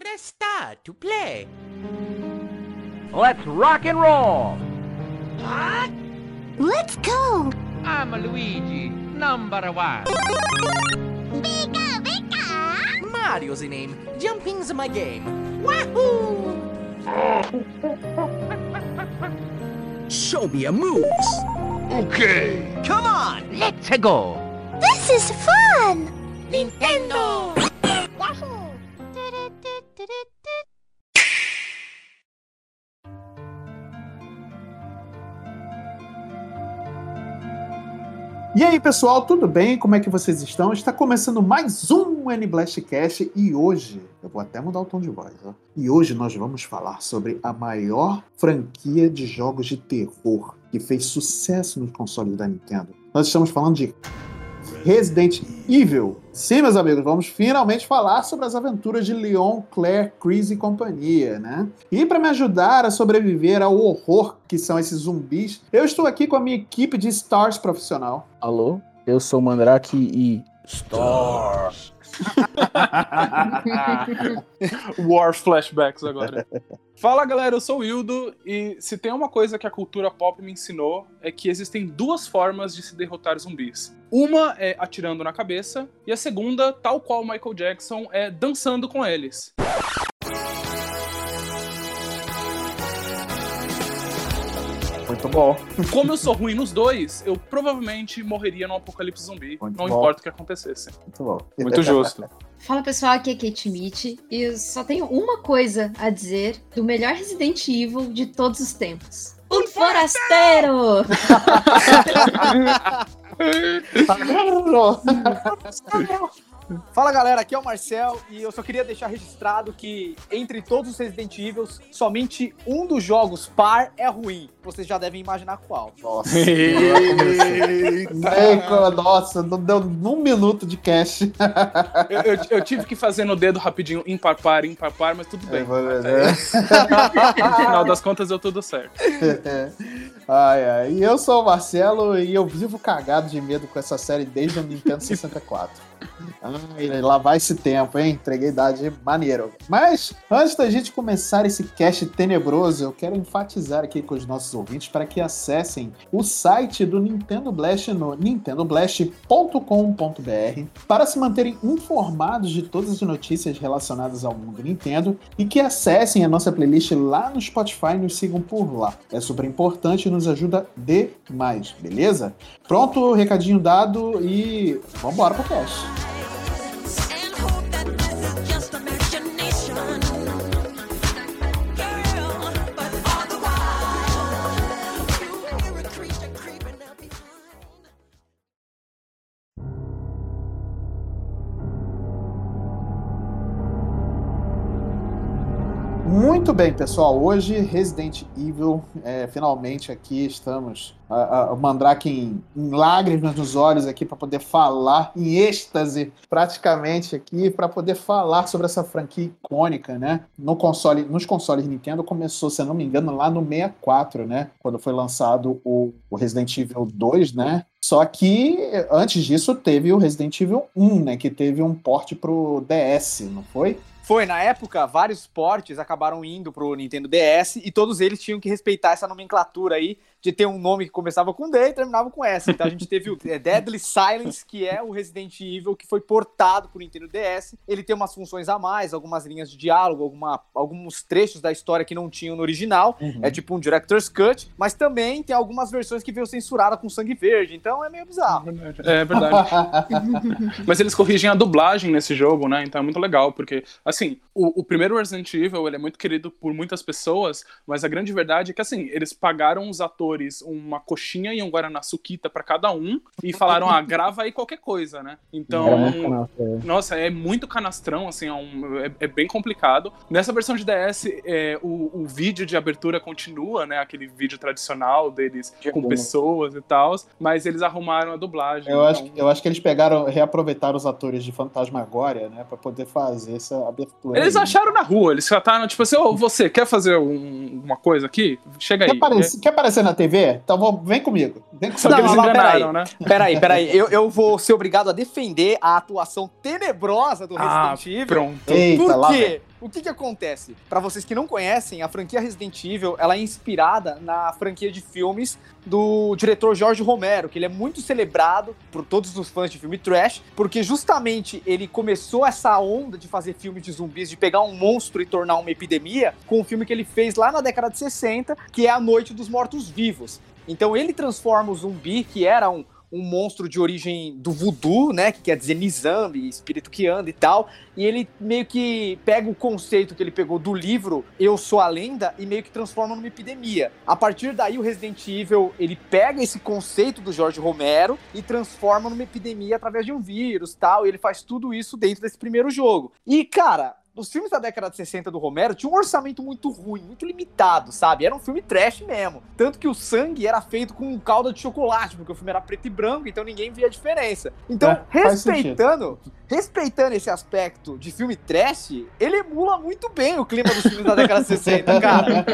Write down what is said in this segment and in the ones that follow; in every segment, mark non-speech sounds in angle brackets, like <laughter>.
Press star to play. Let's rock and roll! Let's go! I'm Luigi, number one. Vika, Vika! Mario's the name. Jumping's my game. Wahoo! Show me your moves. Okay! Come on, let's go. This is fun! Nintendo! E aí, pessoal, tudo bem? Como é que vocês estão? Está começando mais um N-Blastcast e hoje, eu vou até mudar o tom de voz, ó. E hoje nós vamos falar sobre a maior franquia de jogos de terror que fez sucesso nos consoles da Nintendo. Nós estamos falando de Resident Evil. Sim, meus amigos, vamos finalmente falar sobre as aventuras de Leon, Claire, Chris e companhia, né? E para me ajudar a sobreviver ao horror que são esses zumbis, eu estou aqui com a minha equipe de Stars profissional. Alô, eu sou o Mandrake e. Stars! <laughs> War flashbacks agora. Fala galera, eu sou o Wildo e se tem uma coisa que a cultura pop me ensinou é que existem duas formas de se derrotar zumbis. Uma é atirando na cabeça e a segunda, tal qual Michael Jackson, é dançando com eles. Muito bom. Como eu sou ruim nos dois, eu provavelmente morreria num apocalipse zumbi, Muito não bom. importa o que acontecesse. Muito bom. Muito justo. <laughs> Fala pessoal, aqui é Kate Mitch e eu só tenho uma coisa a dizer do melhor Resident Evil de todos os tempos. O Forasteiro! <laughs> <laughs> Fala galera, aqui é o Marcel e eu só queria deixar registrado que entre todos os Resident Evil, somente um dos jogos par é ruim. Vocês já devem imaginar qual. Nossa, Eita. nossa, não deu um minuto de cash. Eu, eu- eu tive que fazer no dedo rapidinho, empapar, empapar, mas tudo bem. É, No final das contas deu tudo certo. ai, ai. E eu sou o Marcelo e eu vivo cagado de medo com essa série desde o Nintendo 64. Ai, lá vai esse tempo, hein? Entreguei idade maneiro. Mas, antes da gente começar esse cast tenebroso, eu quero enfatizar aqui com os nossos ouvintes para que acessem o site do Nintendo Blast no nintendoblast.com.br para se manterem informados de todas as notícias relacionadas ao mundo Nintendo e que acessem a nossa playlist lá no Spotify e nos sigam por lá. É super importante e nos ajuda demais, beleza? Pronto, recadinho dado e vambora pro cast. Muito bem, pessoal. Hoje, Resident Evil. é, finalmente aqui estamos. O Mandrake em, em lágrimas nos olhos aqui para poder falar, em êxtase, praticamente aqui, para poder falar sobre essa franquia icônica, né? No console, nos consoles Nintendo começou, se eu não me engano, lá no 64, né? Quando foi lançado o, o Resident Evil 2, né? Só que antes disso teve o Resident Evil 1, né? Que teve um porte pro DS, não foi? Foi, na época, vários portes acabaram indo pro Nintendo DS e todos eles tinham que respeitar essa nomenclatura aí de ter um nome que começava com D e terminava com S. Então a gente teve o é, Deadly Silence, que é o Resident Evil que foi portado pro Nintendo DS. Ele tem umas funções a mais, algumas linhas de diálogo, alguma, alguns trechos da história que não tinham no original. É tipo um Director's Cut, mas também tem algumas versões que veio censurada com sangue verde. Então é meio bizarro. É verdade. <laughs> Mas eles corrigem a dublagem nesse jogo, né? Então é muito legal, porque, assim, o, o primeiro Resident Evil, ele é muito querido por muitas pessoas, mas a grande verdade é que, assim, eles pagaram os atores uma coxinha e um Guaraná Suquita pra cada um e falaram, ah, <laughs> grava aí qualquer coisa, né? Então, é. nossa, é muito canastrão, assim, é, um- é- é bem complicado. Nessa versão de DS, é, o, o vídeo de abertura continua, né? Aquele vídeo tradicional deles com Como? pessoas e tal, mas eles arrumaram a dublagem. Eu acho, então- eu acho que eles pegaram, reaproveitaram os atores de Fantasmagória, né, pra poder fazer essa abertura. Eles aí. acharam na rua, eles trataram, tipo assim, ô, você quer fazer um- uma coisa aqui? Chega Quer aí. aparecer, quer aparecer na TV? Então vou- vem comigo. Vem comigo. que eles mas enganaram, né? Peraí, peraí. Eu, eu vou ser obrigado a defender a atuação tenebrosa do Ah, Resident Evil. pronto. Eita, Por lá quê? O que que acontece? Pra vocês que não conhecem, a franquia Resident Evil, ela é inspirada na franquia de filmes do diretor Jorge Romero, que ele é muito celebrado por todos os fãs de filme trash, porque justamente ele começou essa onda de fazer filmes de zumbis, de pegar um monstro e tornar uma epidemia, com um filme que ele fez lá na década de 60, que é A Noite dos Mortos-Vivos. Então ele transforma o zumbi, que era um, um monstro de origem do voodoo, né? Que quer dizer Nizambi, espírito que anda e tal. E ele meio que pega o conceito que ele pegou do livro Eu Sou a Lenda e meio que transforma numa epidemia. A partir daí, o Resident Evil, ele pega esse conceito do Jorge Romero e transforma numa epidemia através de um vírus tal. E ele faz tudo isso dentro desse primeiro jogo. E, cara, os filmes da década de 60 do Romero tinham um orçamento muito ruim, muito limitado, sabe? Era um filme trash mesmo. Tanto que o sangue era feito com calda de chocolate, porque o filme era preto e branco, então ninguém via a diferença. Então, É, respeitando, respeitando esse aspecto de filme trash, ele emula muito bem o clima dos filmes da década de 60, cara.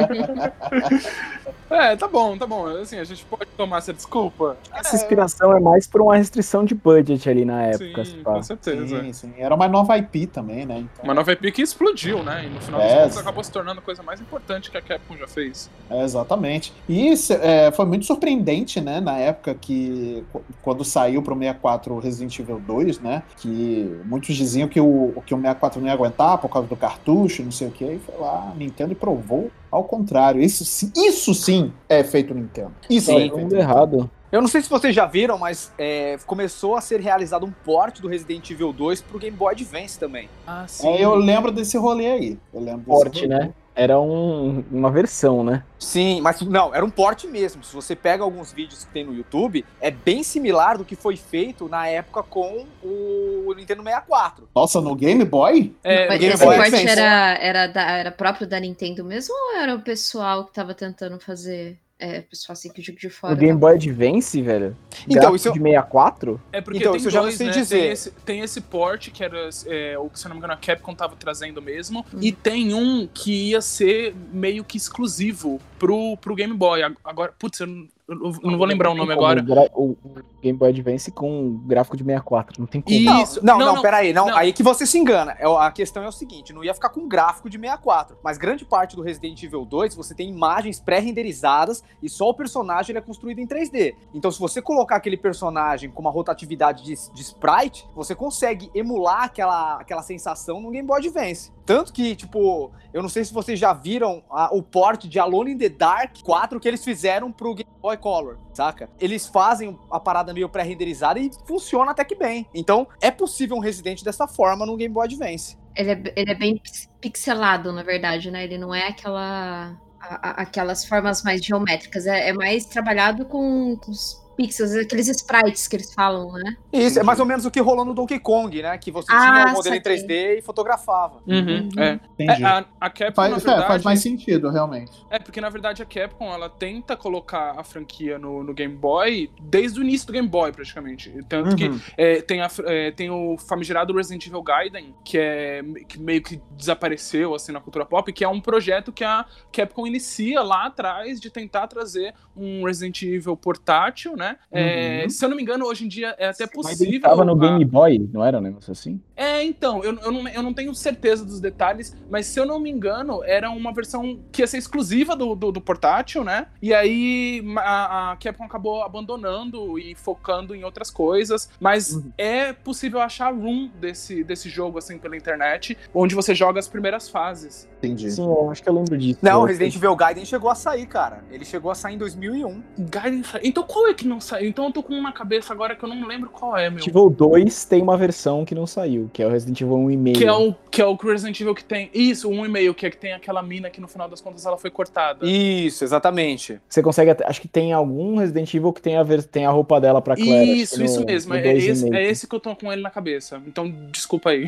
É, tá bom, tá bom. Assim, a gente pode tomar essa desculpa. Essa inspiração é mais por uma restrição de budget ali na época. Sim, com certeza. Sim, sim. Era uma nova IP também, né? Então, Uma nova IP que explodiu, né? E no final É, das contas sim. acabou se tornando a coisa mais importante que a Capcom já fez. é, exatamente. E isso, é, foi muito surpreendente, né? Na época que, qu- quando saiu pro 64 o Resident Evil 2, né? Que muitos diziam que o, que o 64 não ia aguentar por causa do cartucho, não sei o que. E foi lá, a Nintendo e provou ao contrário. Isso, sim- isso sim é feito Nintendo. Isso Tá é tudo feito errado. Eu não sei se vocês já viram, mas é, começou a ser realizado um port do Resident Evil 2 pro Game Boy Advance também. Ah, sim. É, eu lembro desse rolê aí. Eu lembro rolê. né? Era um- uma versão, né? Sim, mas não, era um port mesmo. Se você pega alguns vídeos que tem no YouTube, é bem similar do que foi feito na época com o Nintendo 64. Nossa, no Game Boy? É, Mas Game esse Boy porte Advance. era, era, da- era próprio da Nintendo mesmo ou era o pessoal que tava tentando fazer? É, o pessoal assim que o jogo de fora. O Game Boy Advance, velho. Então, Gráfico isso- de 64? É porque Então, tem isso eu já não dois, sei né? dizer. Tem esse, tem esse port que era é, o que, se eu não me engano, a Capcom tava trazendo mesmo. Hum. E tem um que ia ser meio que exclusivo pro, pro Game Boy. Agora, putz, eu não, eu não vou lembrar o nome agora. gra- O, Game Boy Advance com gráfico de 64. Não tem como. E- Isso. Não, não, Não, não, não. peraí. Não, Não. Aí que você se engana. É, A questão é o seguinte: não ia ficar com gráfico de 64. Mas grande parte do Resident Evil 2 você tem imagens pré-renderizadas e só o personagem ele é construído em 3D. Então, se você colocar aquele personagem com uma rotatividade de, de sprite, você consegue emular aquela, aquela sensação no Game Boy Advance. Tanto que, tipo, eu não sei se vocês já viram a- o port de Alone in the Dark 4 que eles fizeram pro Game Boy Color, saca? Eles fazem a parada meio pré-renderizada e funciona até que bem. Então, é possível um Resident dessa forma no Game Boy Advance. Ele é, ele é bem pix- pixelado, na verdade, né? Ele não é aquela. a- a- aquelas formas mais geométricas. É, é mais trabalhado com, com os pixels, aqueles sprites que eles falam, né? Isso, é mais ou menos o que rolou no Donkey Kong, né? Que você Ah, tinha o modelo em saquei. 3D e fotografava. Uhum, é. Entendi. É, a, a Capcom, faz, na é, verdade, faz mais sentido, realmente. É, porque na verdade a Capcom ela tenta colocar a franquia no, no Game Boy desde o início do Game Boy, praticamente. Tanto que Uhum. é, tem, a, é, tem o famigerado Resident Evil Gaiden, que é que meio que desapareceu assim na cultura pop, que é um projeto que a Capcom inicia lá atrás de tentar trazer um Resident Evil portátil, né? É, Uhum. se eu não me engano, hoje em dia é até Mas possível. ele tava no Game Boy, não era um negócio assim? é, então, eu, eu, não, eu não tenho certeza dos detalhes, mas se eu não me engano, era uma versão que ia ser exclusiva do, do, do portátil, né? E aí a, a Capcom acabou abandonando e focando em outras coisas, mas Uhum. é possível achar room desse, desse jogo, assim, pela internet, onde você joga as primeiras fases. Entendi. Sim, eu acho que eu lembro disso. Não, Eu- Resident Evil Gaiden chegou a sair, cara. Ele chegou a sair em 2001. Gaiden sa- Então qual é que não saiu? Então eu tô com um na cabeça agora que eu não lembro qual é, meu. Resident Evil 2 tem uma versão que não saiu, que é o Resident Evil 1,5. Que é, o, que é o Resident Evil que tem. Isso, um e-mail, que é que tem aquela mina que no final das contas ela foi cortada. Isso, exatamente. Você consegue até, acho que tem algum Resident Evil que tem a, ver- tem a roupa dela pra Claire. Isso, acho que isso no- mesmo. no É, 2,5. esse, é esse que eu tô com ele na cabeça. Então, desculpa aí.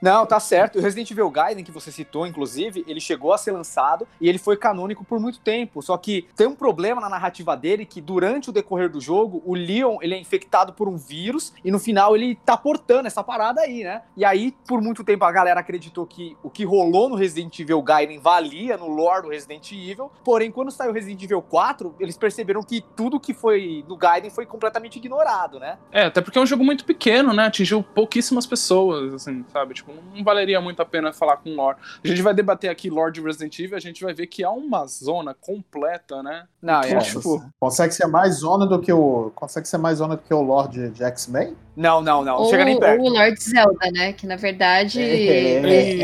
Não, tá certo. O Resident Evil Gaiden, que você citou, inclusive, ele chegou a ser lançado e ele foi canônico por muito tempo. Só que tem um problema na narrativa dele que, durante o decorrer do jogo, jogo, o Leon, ele é infectado por um vírus e no final ele tá portando essa parada aí, né? E aí, por muito tempo, a galera acreditou que o que rolou no Resident Evil Gaiden valia no lore do Resident Evil. Porém, quando saiu Resident Evil 4, eles perceberam que tudo que foi do Gaiden foi completamente ignorado, né? É, até porque é um jogo muito pequeno, né? Atingiu pouquíssimas pessoas, assim, sabe? Tipo, não valeria muito a pena falar com lore. A gente vai debater aqui lore de Resident Evil, a gente vai ver que há uma zona completa, né? Não, é. Tipo, consegue ser mais zona do que o. Consegue ser mais zona do que o Lorde de X-Men? Não, não, não, não Ou, chega nem perto. ou o Lord Zelda, né? Que na verdade É,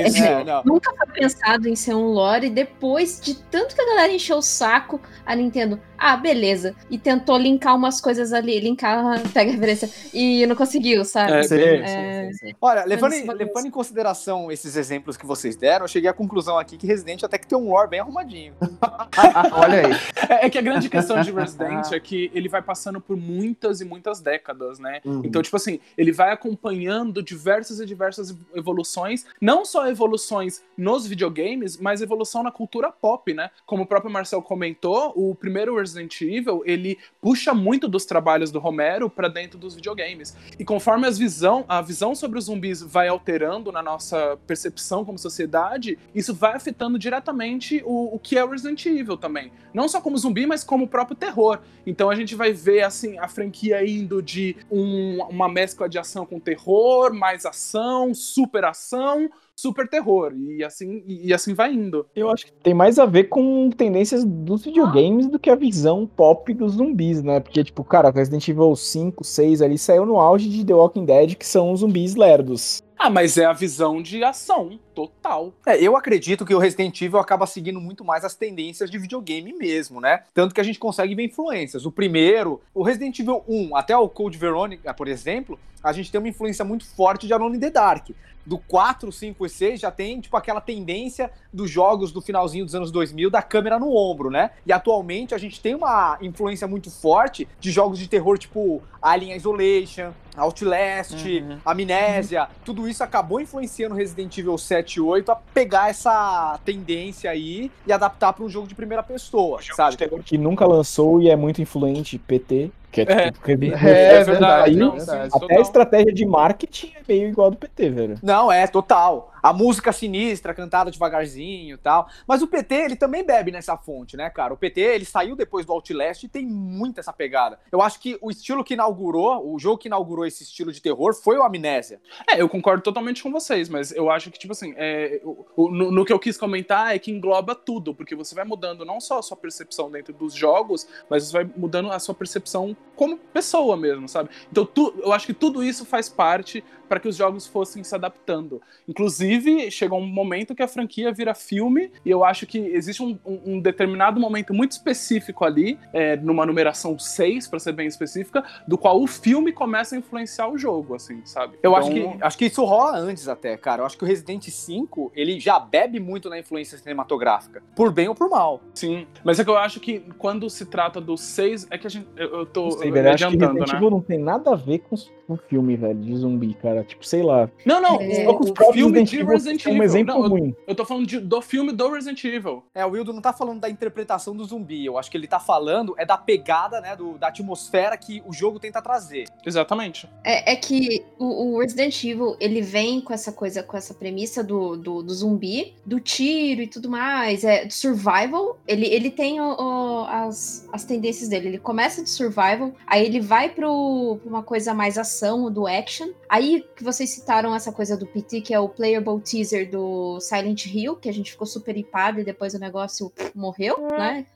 é- Isso, é- não. nunca foi pensado em ser um lore. E depois de tanto que a galera encheu o saco, a Nintendo, ah, beleza. E tentou linkar umas coisas ali, linkar, <laughs> pega a referência, e não conseguiu, sabe? É, Sim, É. sim, sim, sim. Olha, levando, em- levando em consideração esses exemplos que vocês deram, eu cheguei à conclusão aqui que Resident até que tem um lore bem arrumadinho. <laughs> Olha aí. <laughs> É, é que a grande questão de Resident é que ele vai passando por muitas e muitas décadas, né? Uhum. Então, tipo assim, ele vai acompanhando diversas e diversas evoluções, não só evoluções nos videogames, mas evolução na cultura pop, né? Como o próprio Marcel comentou, o primeiro Resident Evil, ele puxa muito dos trabalhos do Romero pra dentro dos videogames. E conforme as visão, a visão sobre os zumbis vai alterando na nossa percepção como sociedade, isso vai afetando diretamente o, o que é o Resident Evil também. Não só como zumbi, mas como o próprio terror. Então a gente vai ver assim a franquia indo de um- uma mescla de ação com terror, mais ação, super ação, super terror. E assim, e assim vai indo. Eu acho que tem mais a ver com tendências dos videogames do que a visão pop dos zumbis, né? Porque, tipo, cara, Resident Evil 5, 6 ali saiu no auge de The Walking Dead, que são zumbis lerdos. Ah, mas é a visão de ação total. É, eu acredito que o Resident Evil acaba seguindo muito mais as tendências de videogame mesmo, né? Tanto que a gente consegue ver influências. O primeiro, o Resident Evil 1 até o Code Veronica, por exemplo, a gente tem uma influência muito forte de Alone in the Dark. Do 4, 5 e 6 já tem, tipo, aquela tendência dos jogos do finalzinho dos anos 2000 da câmera no ombro, né? E atualmente a gente tem uma influência muito forte de jogos de terror tipo Alien Isolation, Outlast, Uhum. Amnésia, tudo isso acabou influenciando Resident Evil 7 e 8 a pegar essa tendência aí e adaptar para um jogo de primeira pessoa, sabe? Que nunca lançou e é muito influente, PT. Que é, É. tipo, É, é verdade, verdade. não, verdade. sim. Até a total. estratégia de marketing é meio igual do PT, velho. Não, é, total. A música sinistra, cantada devagarzinho e tal. Mas o PT, ele também bebe nessa fonte, né, cara? O PT, ele saiu depois do Outlast e tem muito essa pegada. Eu acho que o estilo que inaugurou, o jogo que inaugurou esse estilo de terror foi o Amnésia. É, eu concordo totalmente com vocês, mas eu acho que, tipo assim, é, no, no que eu quis comentar é que engloba tudo, porque você vai mudando não só a sua percepção dentro dos jogos, mas você vai mudando a sua percepção como pessoa mesmo, sabe? Então tu, eu acho que tudo isso faz parte para que os jogos fossem se adaptando. Inclusive, chegou um momento que a franquia vira filme, e eu acho que existe um, um- determinado momento muito específico ali, é, numa numeração 6, para ser bem específica, do qual o filme começa a influenciar o jogo, assim, sabe? Eu Então- acho, que, acho que isso rola antes até, cara. Eu acho que o Resident 5, ele já bebe muito na influência cinematográfica. Por bem ou por mal. Sim, mas é que eu acho que quando se trata do 6, é que a gente. Eu, eu tô sei, velho. Acho que adiantando, Resident né? Evil não tem nada a ver com o filme, velho, de zumbi, cara. Tipo, sei lá. Não, não, É. o, filme de Resident Evil. um exemplo Não, eu, ruim. eu tô falando de- do filme do Resident Evil. É, o Wildo não tá falando da interpretação do zumbi. Eu acho que ele tá falando é da pegada, né, do, da atmosfera que o jogo tenta trazer. Exatamente. É, é que o, o Resident Evil, ele vem com essa coisa, com essa premissa do, do, do zumbi, do tiro e tudo mais, é do survival. Ele, ele tem o- o- as, as tendências dele. Ele começa de survival, aí ele vai pro, pra uma coisa mais ação, do action. Aí que vocês citaram essa coisa do PT, que é o playable teaser do Silent Hill, que a gente ficou super hipado e depois o negócio morreu, né?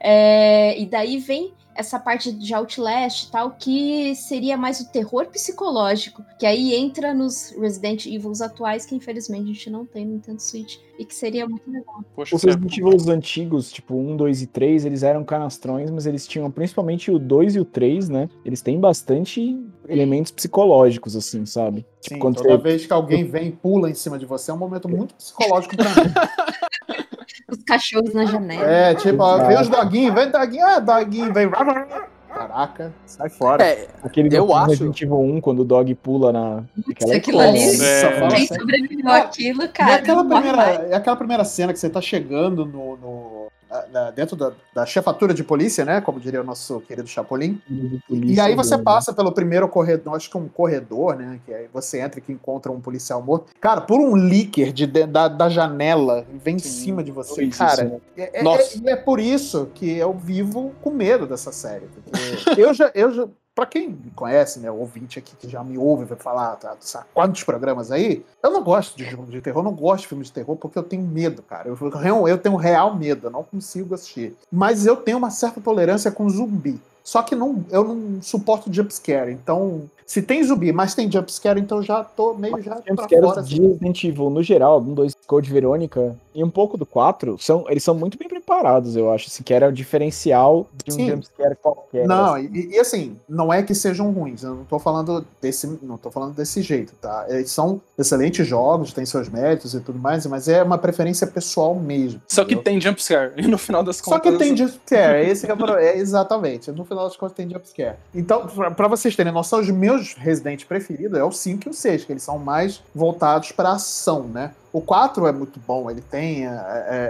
É, e daí vem essa parte de Outlast e tal, que seria mais o terror psicológico, que aí entra nos Resident Evils atuais, que infelizmente a gente não tem no Nintendo Switch, e que seria muito legal. Poxa, Os você- Resident Evil antigos, tipo 1, 2 e 3, eles eram canastrões, mas eles tinham principalmente o 2 e o 3, né? Eles têm bastante elementos psicológicos, assim, sabe? Sim, quando toda você- vez que alguém vem e pula em cima de você é um momento muito psicológico pra mim. <laughs> Os cachorros na janela. É, tipo, ó, vem os doguinhos, vem doguinho, ah, doguinho, vem. Caraca, sai fora. É, Aquele Eu acho- Resident Evil 1, quando o dog pula na. Aquela aquilo ali- Nossa, É. Quem sobreviveu aquilo, E cara. aquela morre mais. primeira, e aquela primeira cena que você tá chegando no, no- dentro da, da chefatura de polícia, né? Como diria o nosso querido Chapolin. E aí você doida. passa pelo primeiro corredor, acho que é um corredor, né? Que aí você entra e que encontra um policial morto. Cara, por um líquier de, de- da, da janela vem em Sim, cima de você, cara. isso. É, é- é- e é por isso que eu vivo com medo dessa série. eu já, eu já. Pra quem me conhece, né, ouvinte aqui que já me ouve, vai falar, tá, sabe quantos programas aí, eu não gosto de jogo de terror, não gosto de filme de terror porque eu tenho medo, cara. Eu, eu, eu tenho real medo, eu não consigo assistir. Mas eu tenho uma certa tolerância com zumbi. Só que não, eu não suporto jumpscare. Então, se tem zumbi, mas tem jumpscare, então eu já tô meio já Os pra jumpscares fora. assim. de Resident Evil, no geral, um, dois, Code Verônica e um pouco do 4, são, eles são muito bem preparados, eu acho. Assim, que era o diferencial de um Sim. jumpscare qualquer. Não, assim. e, e assim, não é que sejam ruins, eu não tô falando desse, não tô falando desse jeito, tá? Eles são excelentes jogos, têm seus méritos e tudo mais, mas é uma preferência pessoal mesmo. Só que entendeu? tem jumpscare. <laughs> E no final das Só contas. que tem jumpscare, esse que é, é exatamente. No final das contas tem jumpscare. Então, pra- pra vocês terem noção, os meus Resident preferidos é o 5 e o 6, que eles são mais voltados pra ação, né? O 4 é muito bom, ele tem, é,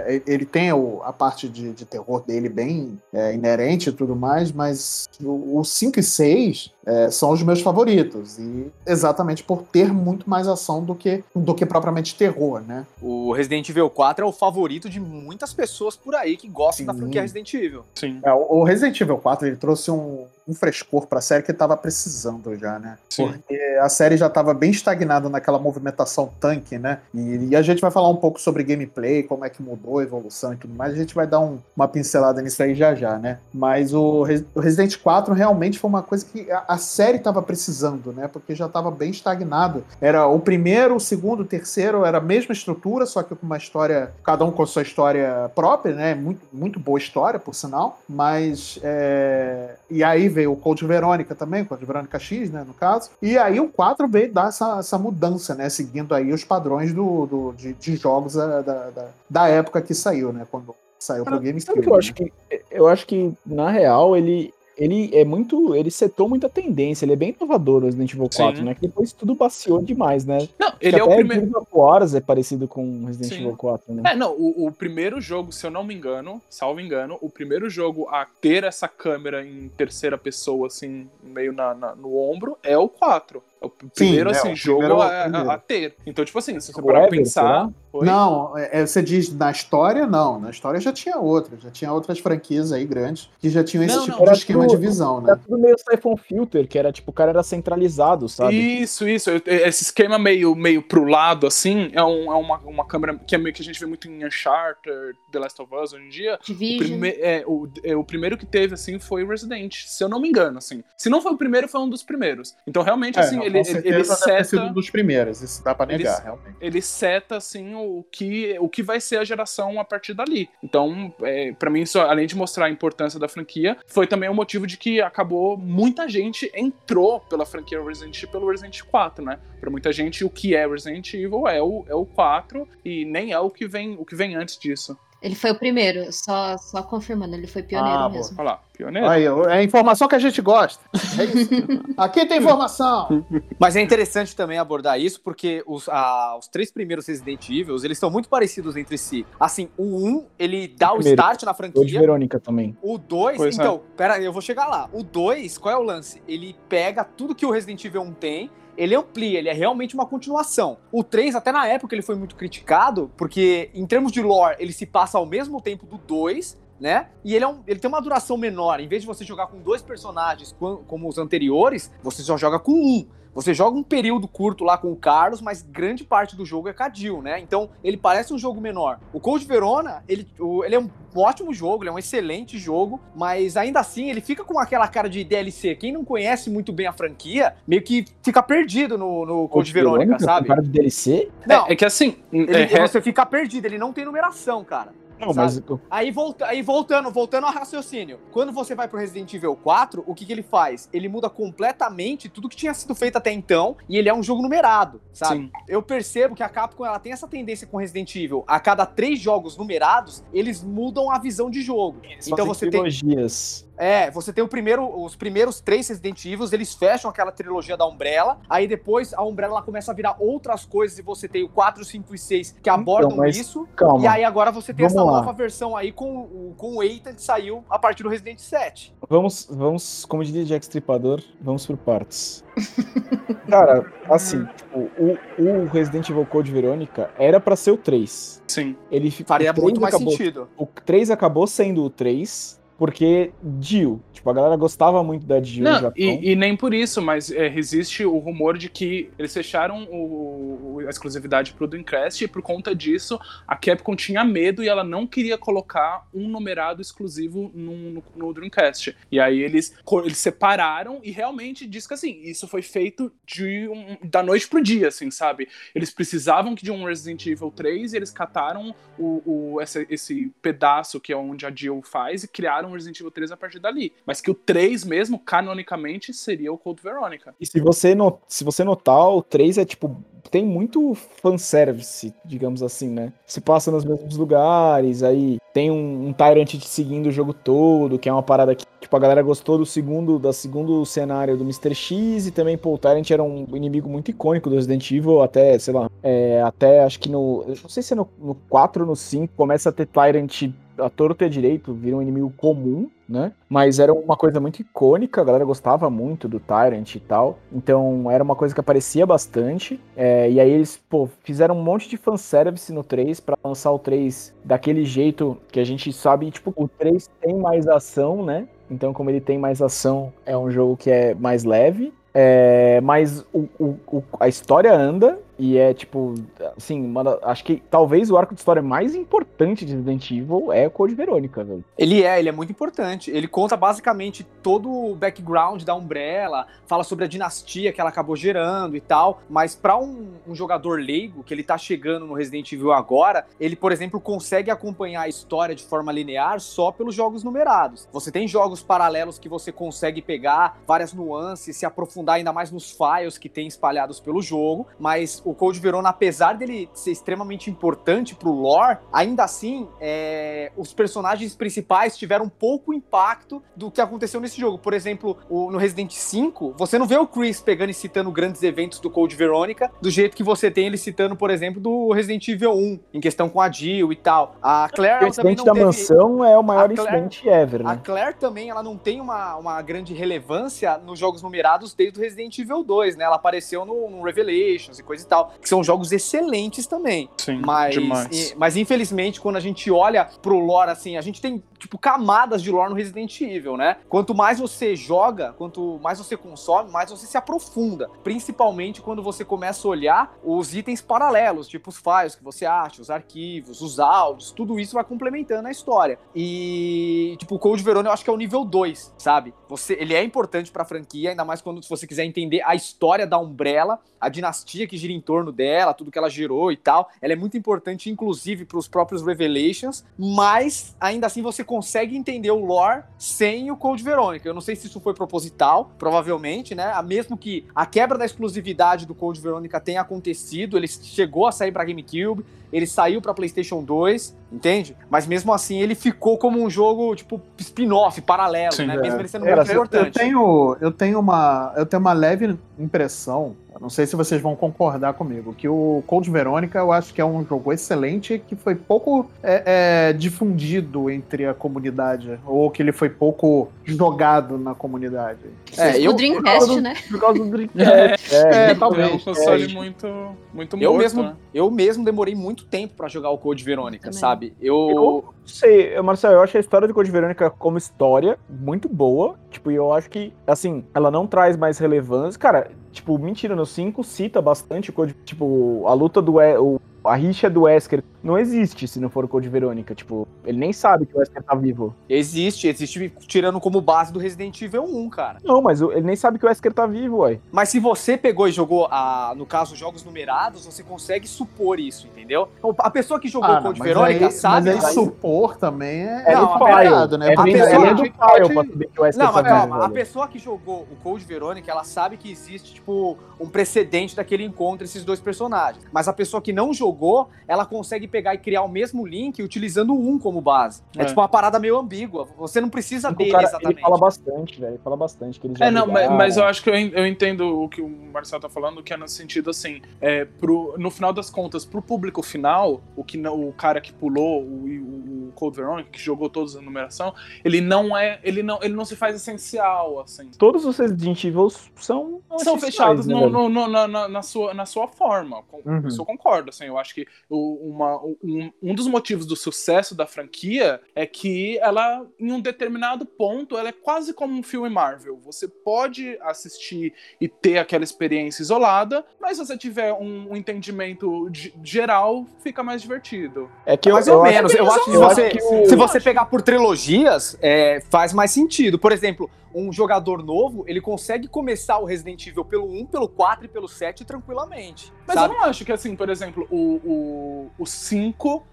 é, ele tem o- a parte de, de terror dele bem é, inerente e tudo mais, mas o, o 5 e 6 é, são os meus favoritos. E exatamente por ter muito mais ação do que, do que propriamente terror, né? O Resident Evil 4 é o favorito de muitas pessoas por aí que gostam da Sim. franquia Resident Evil. Sim. É, o o Resident Evil 4 ele trouxe um, um frescor pra série que tava precisando já, né? Sim. Porque a série já tava bem estagnada naquela movimentação tanque, né? E, e a gente vai falar um pouco sobre gameplay, como é que mudou a evolução e tudo mais. A gente vai dar um- uma pincelada nisso aí já já, né? Mas o, o Resident 4 realmente foi uma coisa que a, a série tava precisando, né? Porque já tava bem estagnado. Era o primeiro, o segundo, o terceiro, era a mesma estrutura, só que com uma história, cada um com a sua história própria, né? Muito, muito boa história, por sinal. Mas. é, E aí veio o Code Verônica também, o Code Verônica X, né? No caso. E aí o 4 veio dar essa, essa mudança, né? Seguindo aí os padrões do, do- de, de jogos da, da, da- época que saiu, né? Quando saiu pro GameCube. Sabe que eu né? acho que eu acho que na real ele ele é muito, ele setou muita tendência, ele é bem inovador o Resident Evil 4, Sim. né? Que depois tudo baseou demais, né? Não, ele é o primeiro. Wars é parecido com Resident Sim. Evil 4, né? É, não, o, o primeiro jogo, se eu não me engano, salvo engano, o primeiro jogo a ter essa câmera em terceira pessoa, assim, meio na, na- no ombro, é o 4. É o primeiro, é, assim, o jogo primeiro é o a, primeiro. a- a ter. Então, tipo assim, se você O parar pra pensar. será? Oi? Não, é, é, você diz na história, não. Na história já tinha outras, já tinha outras franquias aí grandes que já tinham esse Não, tipo não, de era esquema tudo- de visão, Era né? tudo meio Siphon Filter, que era tipo, o cara era centralizado, sabe? Isso, isso. Eu- Esse esquema meio, meio pro lado, assim, é, um- é uma, uma câmera que é meio que a gente vê muito em Uncharted, The Last of Us hoje em dia. O, Division. prime- é, o, é, o primeiro que teve, assim, foi o Resident, se eu não me engano, assim. Se não foi o primeiro, foi um dos primeiros. Então, realmente, assim, É, não, ele, com ele, certeza ele deve ter sido seta... um dos primeiros, isso dá pra negar, Eles- realmente. ele seta assim o que, o que vai ser a geração a partir dali. Então, é, para mim isso além de mostrar a importância da franquia, foi também o motivo de que acabou muita gente entrou pela franquia Resident Evil pelo Resident 4, né? Para muita gente o que é Resident Evil é o, é o 4 e nem é o que vem o que vem antes disso. Ele foi o primeiro, só, só confirmando, ele foi pioneiro Ah, boa. mesmo. Olha lá, pioneiro. Aí, é a informação que a gente gosta. É isso. <laughs> Aqui tem informação. Mas é interessante também abordar isso, porque os, ah, os três primeiros Resident Evil, eles são muito parecidos entre si. Assim, o 1, ele dá o Primeiro. start na O de franquia. Verônica também. O 2, Pois é. então, pera aí, eu vou chegar lá. O 2, qual é o lance? Ele pega tudo que o Resident Evil 1 tem, ele amplia, ele é realmente uma continuação. O 3, até na época, ele foi muito criticado, porque em termos de lore, ele se passa ao mesmo tempo do 2, né? E ele, é um- ele tem uma duração menor. Em vez de você jogar com dois personagens como os anteriores, você só joga com um. Você joga um período curto lá com o Carlos, mas grande parte do jogo é Jill, né? Então, ele parece um jogo menor. O Code Verona, ele, o- ele é um ótimo jogo, ele é um excelente jogo, mas ainda assim, ele fica com aquela cara de DLC. Quem não conhece muito bem a franquia, meio que fica perdido no, no Verônica, Verônica, sabe? cara de DLC? Não, É, é que assim, ele- é, você fica perdido, ele não tem numeração, cara. Não, mas Aí, volta, aí voltando, voltando ao raciocínio. Quando você vai pro Resident Evil 4, o que, que ele faz? Ele muda completamente tudo que tinha sido feito até então e ele é um jogo numerado, sabe? sim. Eu percebo que a Capcom ela tem essa tendência com Resident Evil. A cada três jogos numerados, eles mudam a visão de jogo. então você tem. É, você tem o primeiro, os primeiros três Resident Evil, eles fecham aquela trilogia da Umbrella, aí depois a Umbrella ela começa a virar outras coisas e você tem o 4, 5 e 6 que abordam Então, mas isso. calma. E aí agora você tem Vamos essa lá. nova versão aí com, o- com o Ethan que saiu a partir do Resident 7. Vamos, vamos, como diria Jack Stripador, vamos por partes. <laughs> Cara, assim, tipo, o, o Resident Evil Code Verônica era pra ser o 3. Sim. Ele Faria o 3 muito mais acabou, sentido. O 3 acabou sendo o 3 porque Jill. Tipo, a galera gostava muito da Jill no Não, Japão. e, e nem por isso, mas é, existe o rumor de que eles fecharam o, o- a exclusividade pro Dreamcast e por conta disso a Capcom tinha medo e ela não queria colocar um numerado exclusivo no, no- no Dreamcast. E aí eles, eles separaram e realmente diz que assim, isso foi feito de um- da noite pro dia, assim, sabe? Eles precisavam de um Resident Evil 3 e eles cataram o, o- essa- esse pedaço que é onde a Jill faz e criaram o Resident Evil 3 a partir dali. Mas que o 3 mesmo, canonicamente, seria o Code Veronica. E se você, no- se você notar, o 3 é tipo. Tem muito fanservice, digamos assim, né? Se passa nos mesmos lugares, aí tem um, um Tyrant te seguindo o jogo todo, que é uma parada que, tipo, a galera gostou do segundo, da segundo cenário do Mr. X, e também, pô, o Tyrant era um inimigo muito icônico do Resident Evil, até, sei lá, é, até acho que no. Não sei se é no, no 4 ou no 5 começa a ter Tyrant a torto e a direito, vira um inimigo comum, né? Mas era uma coisa muito icônica, a galera gostava muito do Tyrant e tal. Então era uma coisa que aparecia bastante. é, e aí eles, pô, fizeram um monte de fanservice no 3 pra lançar o 3 daquele jeito que a gente sabe, tipo, o 3 tem mais ação, né? Então, como ele tem mais ação, é um jogo que é mais leve. É, mas o, o- o- a história anda e é tipo, assim, acho que talvez o arco de história mais importante de Resident Evil é o Code Verônica, velho. Ele é, ele é muito importante. Ele conta basicamente todo o background da Umbrella, fala sobre a dinastia que ela acabou gerando e tal. Mas pra um, um jogador leigo, que ele tá chegando no Resident Evil agora, ele, por exemplo, consegue acompanhar a história de forma linear só pelos jogos numerados. Você tem jogos paralelos que você consegue pegar várias nuances, se aprofundar ainda mais nos files que tem espalhados pelo jogo, mas o Code Verona, apesar dele ser extremamente importante pro lore, ainda assim, é, os personagens principais tiveram pouco impacto do que aconteceu nesse jogo. Por exemplo, o- no Resident 5, você não vê o Chris pegando e citando grandes eventos do Code Verônica, do jeito que você tem ele citando, por exemplo, do Resident Evil 1, em questão com a Jill e tal. A Claire O incidente da teve... mansão é o maior a Claire- incidente ever, A né? Claire também, ela não tem uma, uma grande relevância nos jogos numerados desde o Resident Evil 2, né? Ela apareceu no, no Revelations e coisa e tal, que são jogos excelentes também. Sim, Mas, demais. e- mas infelizmente, quando a gente olha pro lore, assim, a gente tem, tipo, camadas de lore no Resident Evil, né? Quanto mais você joga, quanto mais você consome, mais você se aprofunda. Principalmente quando você começa a olhar os itens paralelos, tipo os files que você acha, os arquivos, os áudios, tudo isso vai complementando a história. E, tipo, o Code Verona eu acho que é o nível 2, sabe? Você, ele é importante pra franquia, ainda mais quando se você quiser entender a história da Umbrella, a dinastia que gira em torno dela, tudo que ela gerou e tal. Ela é muito importante, inclusive, para os próprios Revelations, mas ainda assim você consegue entender o lore sem o Code Verônica. Eu não sei se isso foi proposital, provavelmente, né? A- Mesmo que a quebra da exclusividade do Code Verônica tenha acontecido, ele chegou a sair para GameCube, ele saiu para PlayStation 2, entende? Mas mesmo assim ele ficou como um jogo tipo spin-off, paralelo, Sim, né? é. Mesmo ele sendo Era, muito eu, eu importante. tenho, eu, tenho uma, eu tenho uma leve impressão, eu não sei se vocês vão concordar comigo, que o Code Verônica eu acho que é um jogo excelente que foi pouco é, é, difundido entre a comunidade, ou que ele foi pouco jogado na comunidade. É, o eu- Dreamcast, né? Por causa do <laughs> Dreamcast. É, É talvez. um console É. muito, muito Eu morto, mesmo, né? eu mesmo demorei muito tempo pra jogar o Code Verônica, sabe? Eu, Eu não sei, Marcelo, eu acho a história do Code Verônica como história muito boa. Tipo, e eu acho que, assim, ela não traz mais relevância. Cara, tipo, mentira, no 5 cita bastante o Code. Tipo, a luta do. E- O, a rixa do Wesker não existe se não for o Code Verônica. Tipo, ele nem sabe que o Wesker tá vivo. existe, existe tirando como base do Resident Evil 1, cara. Não, mas ele nem sabe que o Wesker tá vivo, uai. Mas se você pegou e jogou, a, no caso, jogos numerados, você consegue supor isso, entendeu? Então, A pessoa que jogou Ah, o não, Code mas Verônica aí, sabe. Mas aí supor também é, É Não, complicado, né? É, A pessoa- é do file pra saber que o Wesker Não, tá mas calma, vivo. a pessoa que jogou o Code Verônica, ela sabe que existe, tipo, um precedente daquele encontro entre esses dois personagens. Mas a pessoa que não jogou, ela consegue pegar e criar o mesmo link utilizando 1 como base. É, É. tipo uma parada meio ambígua. Você não precisa dele cara, exatamente. ele fala bastante, velho. Ele fala bastante. Que eles já É, não, mas, mas eu acho que eu, eu entendo o que o Marcelo tá falando, que é no sentido assim, é, pro, no final das contas, pro público final, o que não- o cara que pulou, o, o, o Code Veronica, que jogou todos a numeração, ele não é. Ele não, ele não se faz essencial, assim. Todos os Resident Evil são. São fechados né, no- no- no- na, na- na sua, na sua forma. Com- Uhum. Isso eu concordo. Assim, eu acho que o- uma, um, um dos motivos do sucesso da franquia é que ela, em um determinado ponto, ela é quase como um filme Marvel. Você pode assistir e ter aquela experiência isolada, mas se você tiver um, um entendimento ge- geral, fica mais divertido. É que eu, Mais eu ou acho- menos. Eu acho que se eu acho você, que o- se você pegar por trilogias, é, faz mais sentido. Por exemplo, um jogador novo, ele consegue começar o Resident Evil pelo 1, pelo 4 e pelo 7 tranquilamente. Mas sabe? eu não acho que, assim, por exemplo, o 5. O, cinco, o- o-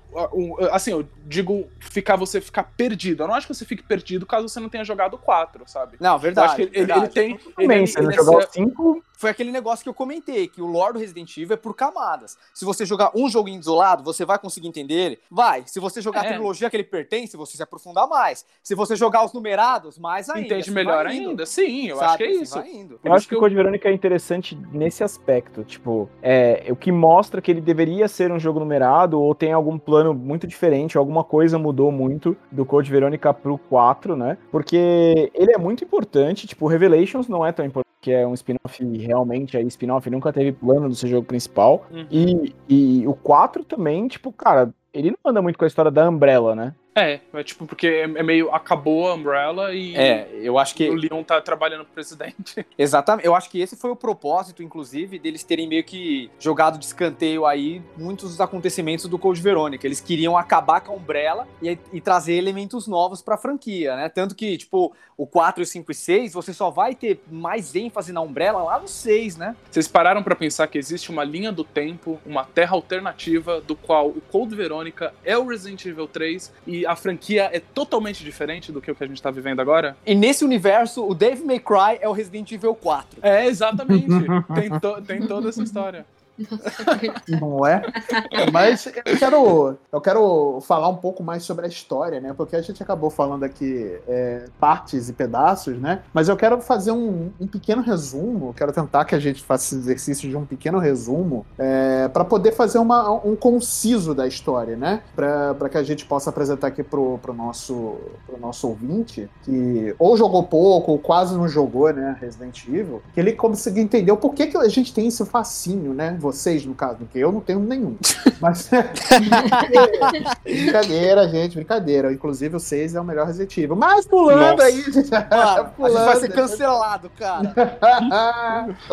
assim, eu digo ficar você ficar perdido. Eu não acho que você fique perdido caso você não tenha jogado o 4, sabe? Não, Eu verdade. acho que ele, ele- verdade. ele tem. Também, ele, se ele jogar os 5, Foi aquele negócio que eu comentei, que o lore do Resident Evil é por camadas. Se você jogar um joguinho isolado, você vai conseguir entender ele? Vai. Se você jogar a É. trilogia que ele pertence, você se aprofundar mais. Se você jogar os numerados, mais ainda. entende assim melhor ainda. Sim, eu sabe? acho que é Assim isso. Por eu acho que que o Code Verônica é interessante nesse aspecto. Tipo, é o que mostra que ele deveria ser um jogo numerado ou tem algum plano muito diferente, alguma coisa mudou muito do Code Verônica pro 4, né? Porque ele é muito importante. Tipo, o Revelations não é tão importante, que é um spin-off realmente, aí spin-off nunca teve plano do seu jogo principal. Uhum. E, e o 4 também, tipo, cara, ele não anda muito com a história da Umbrella, né? É, é tipo, porque é, é meio. Acabou a Umbrella e. É, eu acho que O Leon tá trabalhando pro presidente. <laughs> Exatamente. Eu acho que esse foi o propósito, inclusive, deles terem meio que jogado de escanteio aí muitos dos acontecimentos do Code Verônica. Eles queriam acabar com a Umbrella e, e trazer elementos novos pra franquia, né? Tanto que, tipo, o 4, 5 e 6, você só vai ter mais ênfase na Umbrella lá no 6, né? Vocês pararam pra pensar que existe uma linha do tempo, uma terra alternativa, do qual o Code Verônica é o Resident Evil 3 e a franquia é totalmente diferente do que o que a gente tá vivendo agora? E nesse universo, o Dave May Cry é o Resident Evil 4. É, exatamente. tem, to- tem toda essa história. Não é? Mas eu quero, eu quero falar um pouco mais sobre a história, né? Porque a gente acabou falando aqui é, partes e pedaços, né? Mas eu quero fazer um, um pequeno resumo. Quero tentar que a gente faça esse exercício de um pequeno resumo para poder fazer uma, um conciso da história, né? Para que a gente possa apresentar aqui pro, pro, nosso, pro nosso ouvinte que ou jogou pouco ou quase não jogou, né? Resident Evil, que ele consiga entender o porquê que a gente tem esse fascínio, né? Vocês, no caso, porque eu não tenho nenhum. <laughs> Mas. <laughs> brincadeira, gente, brincadeira. Inclusive, o 6 é o melhor Resident Evil. Mas pulando Nossa. aí, gente. <laughs> Mano, a gente vai pulando. ser cancelado, cara.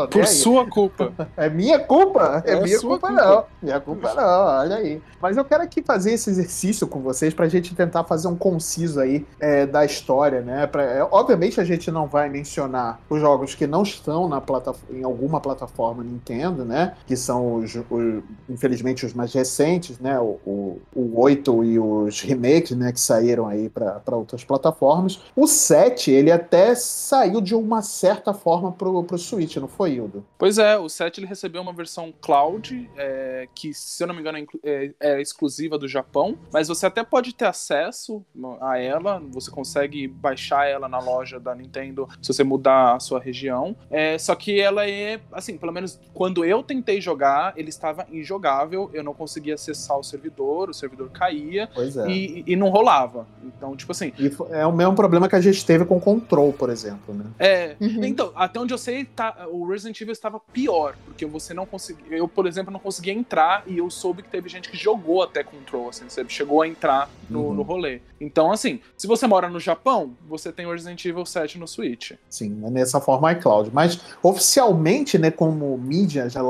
Por aí. sua culpa. É minha culpa? É, É minha sua culpa, culpa. não. Minha culpa não, olha aí. Mas eu quero aqui fazer esse exercício com vocês pra gente tentar fazer um conciso aí é, da história, né? Pra, é, obviamente a gente não vai mencionar os jogos que não estão na plataforma, em alguma plataforma Nintendo, né? Que são, os, o- infelizmente, os mais recentes, né? O, o, o 8 e os remakes, né? Que saíram aí pra outras plataformas. O 7, ele até saiu de uma certa forma pro, pro Switch, não foi, Hildo? Pois é, o 7 ele recebeu uma versão cloud, é, que, se eu não me engano, é é, é exclusiva do Japão, mas você até pode ter acesso a ela, você consegue baixar ela na loja da Nintendo se você mudar a sua região. É, só que ela é, assim, pelo menos quando eu tentei jogar, ele estava injogável, eu não conseguia acessar o servidor, o servidor caía Pois é. e, e não rolava. Então, tipo assim, E é o mesmo problema que a gente teve com o Control, por exemplo, né? É, Uhum. então, até onde eu sei, tá, o Resident Evil estava pior, porque você não conseguia. Eu, por exemplo, não conseguia entrar e eu soube que teve gente que jogou até Control, assim, você chegou a entrar no, Uhum. no rolê. Então, assim, se você mora no Japão, você tem o Resident Evil 7 no Switch. Sim, é nessa forma iCloud. Mas oficialmente, né, como mídia já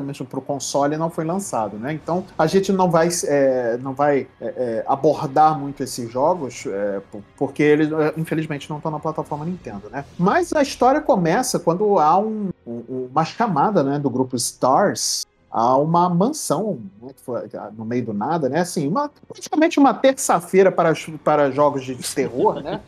mesmo para o console, não foi lançado, né? Então a gente não vai, é, não vai é, é, abordar muito esses jogos, é, por- porque eles, é, infelizmente, não estão na plataforma Nintendo, né? Mas a história começa quando há um- um- uma chamada, né, do grupo Stars a uma mansão né, no meio do nada, né? Assim, uma, praticamente uma terça-feira para, para jogos de terror, né?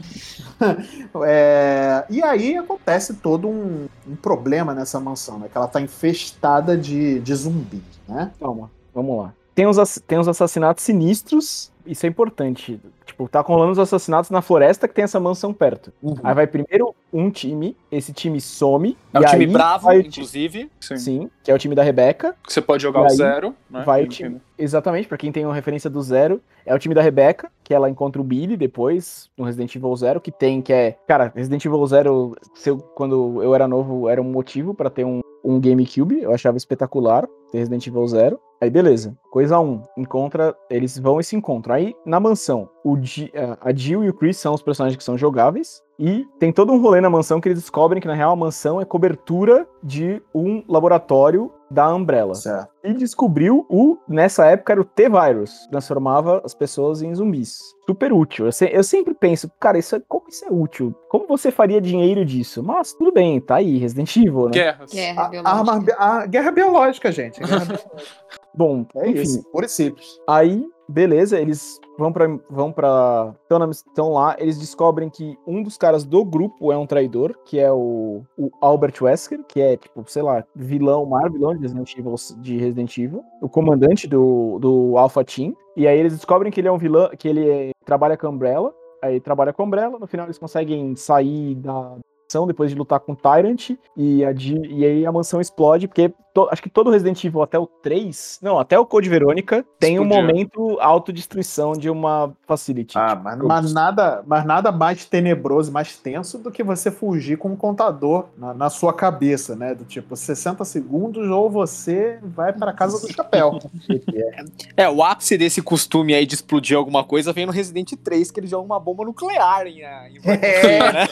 <laughs> É, e aí acontece todo um, um problema nessa mansão, né? Que ela tá infestada de, de zumbis, né? Calma, vamos lá. tem ass- tem assassinatos sinistros, isso é importante. Tipo, tá rolando os assassinatos na floresta que tem essa mansão perto. Aí vai primeiro um time, esse time some. É e o time aí bravo, o inclusive. Sim. Sim, que é o time da Rebeca. Você pode jogar E o zero, né? Vai o time. Exatamente, pra quem tem uma referência do zero, é o time da Rebeca, que ela encontra o Billy depois, no Resident Evil Zero, que tem, que é. Cara, Resident Evil Zero, se eu- quando eu era novo, era um motivo pra ter um, um GameCube, eu achava espetacular ter Resident Evil Zero. Aí beleza, coisa 1, encontra, eles vão e se encontram. Aí na mansão, o Gi- a Jill e o Chris são os personagens que são jogáveis. E tem todo um rolê na mansão que eles descobrem que na real a mansão é cobertura de um laboratório da Umbrella. Certo. E descobriu o, nessa época era o T-Virus, transformava as pessoas em zumbis. Super útil. Eu, se- eu sempre penso, cara, isso é, como isso é útil? Como você faria dinheiro disso? Mas tudo bem, tá aí, Resident Evil, né? Guerras. Guerra A, biológica. arma bi- a guerra biológica, gente. A <laughs> guerra biológica. Bom, É enfim, isso, puro e simples. Aí, beleza, eles vão pra. vão pra. Estão, estão lá, eles descobrem que um dos caras do grupo é um traidor, que é o, o Albert Wesker, que é, tipo, sei lá, vilão, maior vilão de Resident Evil, de Resident Evil, o comandante do, do Alpha Team. E aí eles descobrem que ele é um vilão, que ele é- trabalha com a Umbrella. Aí trabalha com a Umbrella, no final eles conseguem sair da depois de lutar com o Tyrant e, a e aí a mansão explode, porque to- acho que todo Resident Evil até o 3, não, até o Code Verônica, tem um momento autodestruição de uma facility. Ah, mas, mas nada, mas nada mais tenebroso, mais tenso do que você fugir com um contador na, na sua cabeça, né? Do tipo, 60 segundos ou você vai para casa do chapéu. É, o ápice desse costume aí de explodir alguma coisa vem no Resident 3, que eles jogam uma bomba nuclear em, em É. né?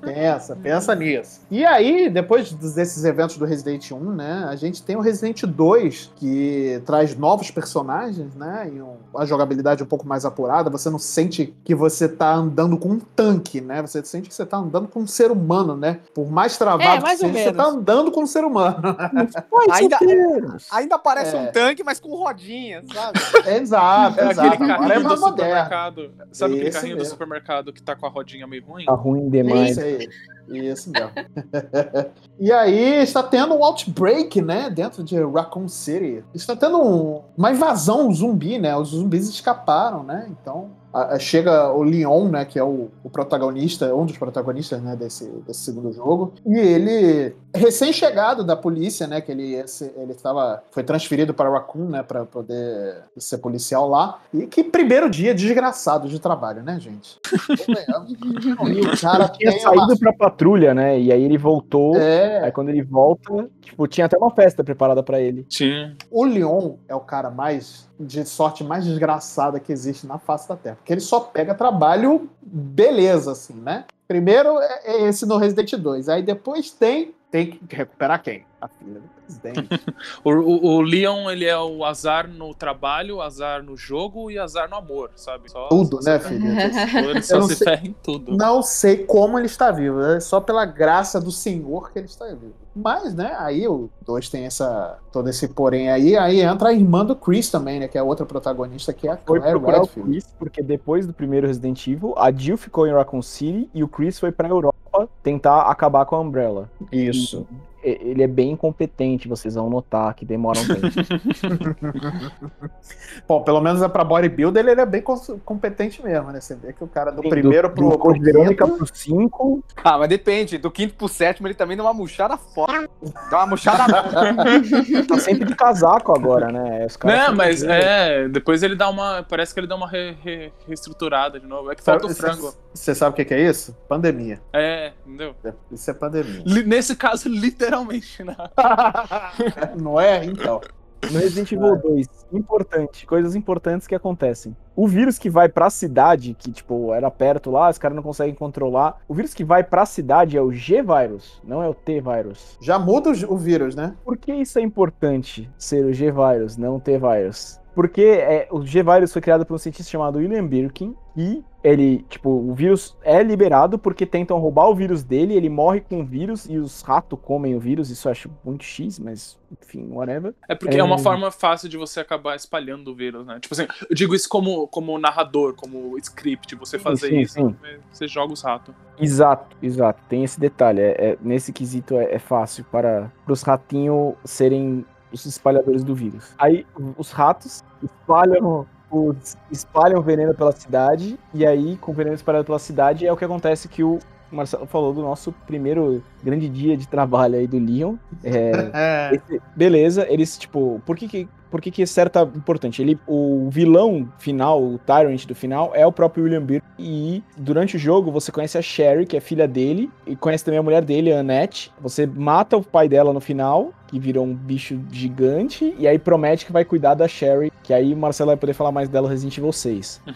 Pensa, pensa nisso. E aí, depois desses eventos do Resident 1, né, a gente tem o Resident 2, que traz novos personagens, né, e um- a jogabilidade um pouco mais apurada. Você não sente que você tá andando com um tanque, né? Você sente que você tá andando com um ser humano, né? Por mais travado É, que mais ou seja, você tá andando com um ser humano. <laughs> Ainda, solteiros. ainda parece É. um tanque, mas com rodinhas, sabe? <laughs> exato, É exato. aquele Agora é carrinho do mais moderno. supermercado. Sabe aquele Esse carrinho do mesmo. supermercado que tá com a rodinha meio ruim? Tá ruim demais. Isso aí. Isso mesmo. <laughs> e aí está tendo um outbreak, né, dentro de Raccoon City. Está tendo um- uma invasão zumbi, né? Os zumbis escaparam, né? Então a- a- chega o Leon, né, que é o, o protagonista, um dos protagonistas, né, desse, desse segundo jogo. E ele recém-chegado da polícia, né, que ele esse- ele estava foi transferido para Raccoon, né, para poder ser policial lá. E que primeiro dia desgraçado de trabalho, né, gente? <laughs> O cara Tinha tem uma saído pra patrulha, né? E aí ele voltou. é, Aí quando ele volta, tipo, tinha até uma festa preparada pra ele. Tinha. o Leon é o cara mais de sorte mais desgraçada que existe na face da Terra, porque ele só pega trabalho beleza assim, né? Primeiro é é esse no Resident 2, aí depois tem tem que recuperar quem? A filha do presidente. <laughs> O, o, o Leon, ele é o azar no trabalho, azar no jogo e azar no amor, sabe? Só, Tudo, né, filho? <laughs> Ele só se sei- ferra em tudo. Não sei como ele está vivo, é só pela graça do Senhor que ele está vivo. Mas, né, aí o 2 tem essa todo esse porém aí, aí entra a irmã do Chris também, né, que é a outra protagonista que é a Foi Claire procurar o Redfield. Chris, porque depois do primeiro Resident Evil, a Jill ficou em Raccoon City e o Chris foi pra Europa tentar acabar com a Umbrella. Isso. Ele é bem incompetente, vocês vão notar que demora um tempo. <laughs> Bom, pelo menos é pra bodybuilder, ele é bem competente mesmo, né? Você vê que o cara do Sim, primeiro do, pro, do pro Verônica pro 5. Ah, mas depende. Do quinto pro sétimo, ele também dá uma murchada foda. Dá uma murchada <laughs> Tá sempre de casaco agora, né? Os caras ficam mas é. Depois ele dá uma. Parece que ele dá uma re- re- reestruturada de novo. É que falta o frango. Você sabe o que que é isso? Pandemia. É, entendeu? Isso é pandemia. Li- Nesse caso, literalmente, né? <laughs> Não é? Então. No Resident Evil 2, importante, coisas importantes que acontecem. O vírus que vai pra cidade, que tipo, era perto lá, os caras não conseguem controlar. O vírus que vai pra cidade é o G-Virus, não é o T-Virus. Já muda o, o vírus, né? Por que isso é importante ser o G-Virus, não o T-Virus? Porque é, o G-Virus foi criado por um cientista chamado William Birkin e ele, tipo, o vírus é liberado porque tentam roubar o vírus dele, ele morre com o vírus e os ratos comem o vírus, isso eu acho muito X, mas enfim, whatever. É porque é... uma É. forma fácil de você acabar espalhando o vírus, né? Tipo assim, eu digo isso como, como narrador, como script, você Sim, fazer sim, isso, sim. você joga os ratos. Exato, exato. Tem esse detalhe. É, é- nesse quesito é, é fácil para os ratinhos serem os espalhadores do vírus. Aí os ratos espalham os- espalham o veneno pela cidade, e aí, com o veneno espalhado pela cidade, é o que acontece que o Marcelo falou do nosso primeiro grande dia de trabalho aí do Leon. É, <laughs> É. esse- beleza, eles, tipo, por que que, por que que é tá importante? Ele, o vilão final, o Tyrant do final, é o próprio William Bird. E durante o jogo você conhece a Sherry, que é filha dele, e conhece também a mulher dele, a Annette. Você mata o pai dela no final, que virou um bicho gigante, e aí promete que vai cuidar da Sherry, que aí o Marcelo vai poder falar mais dela no Resident Evil 6. <laughs>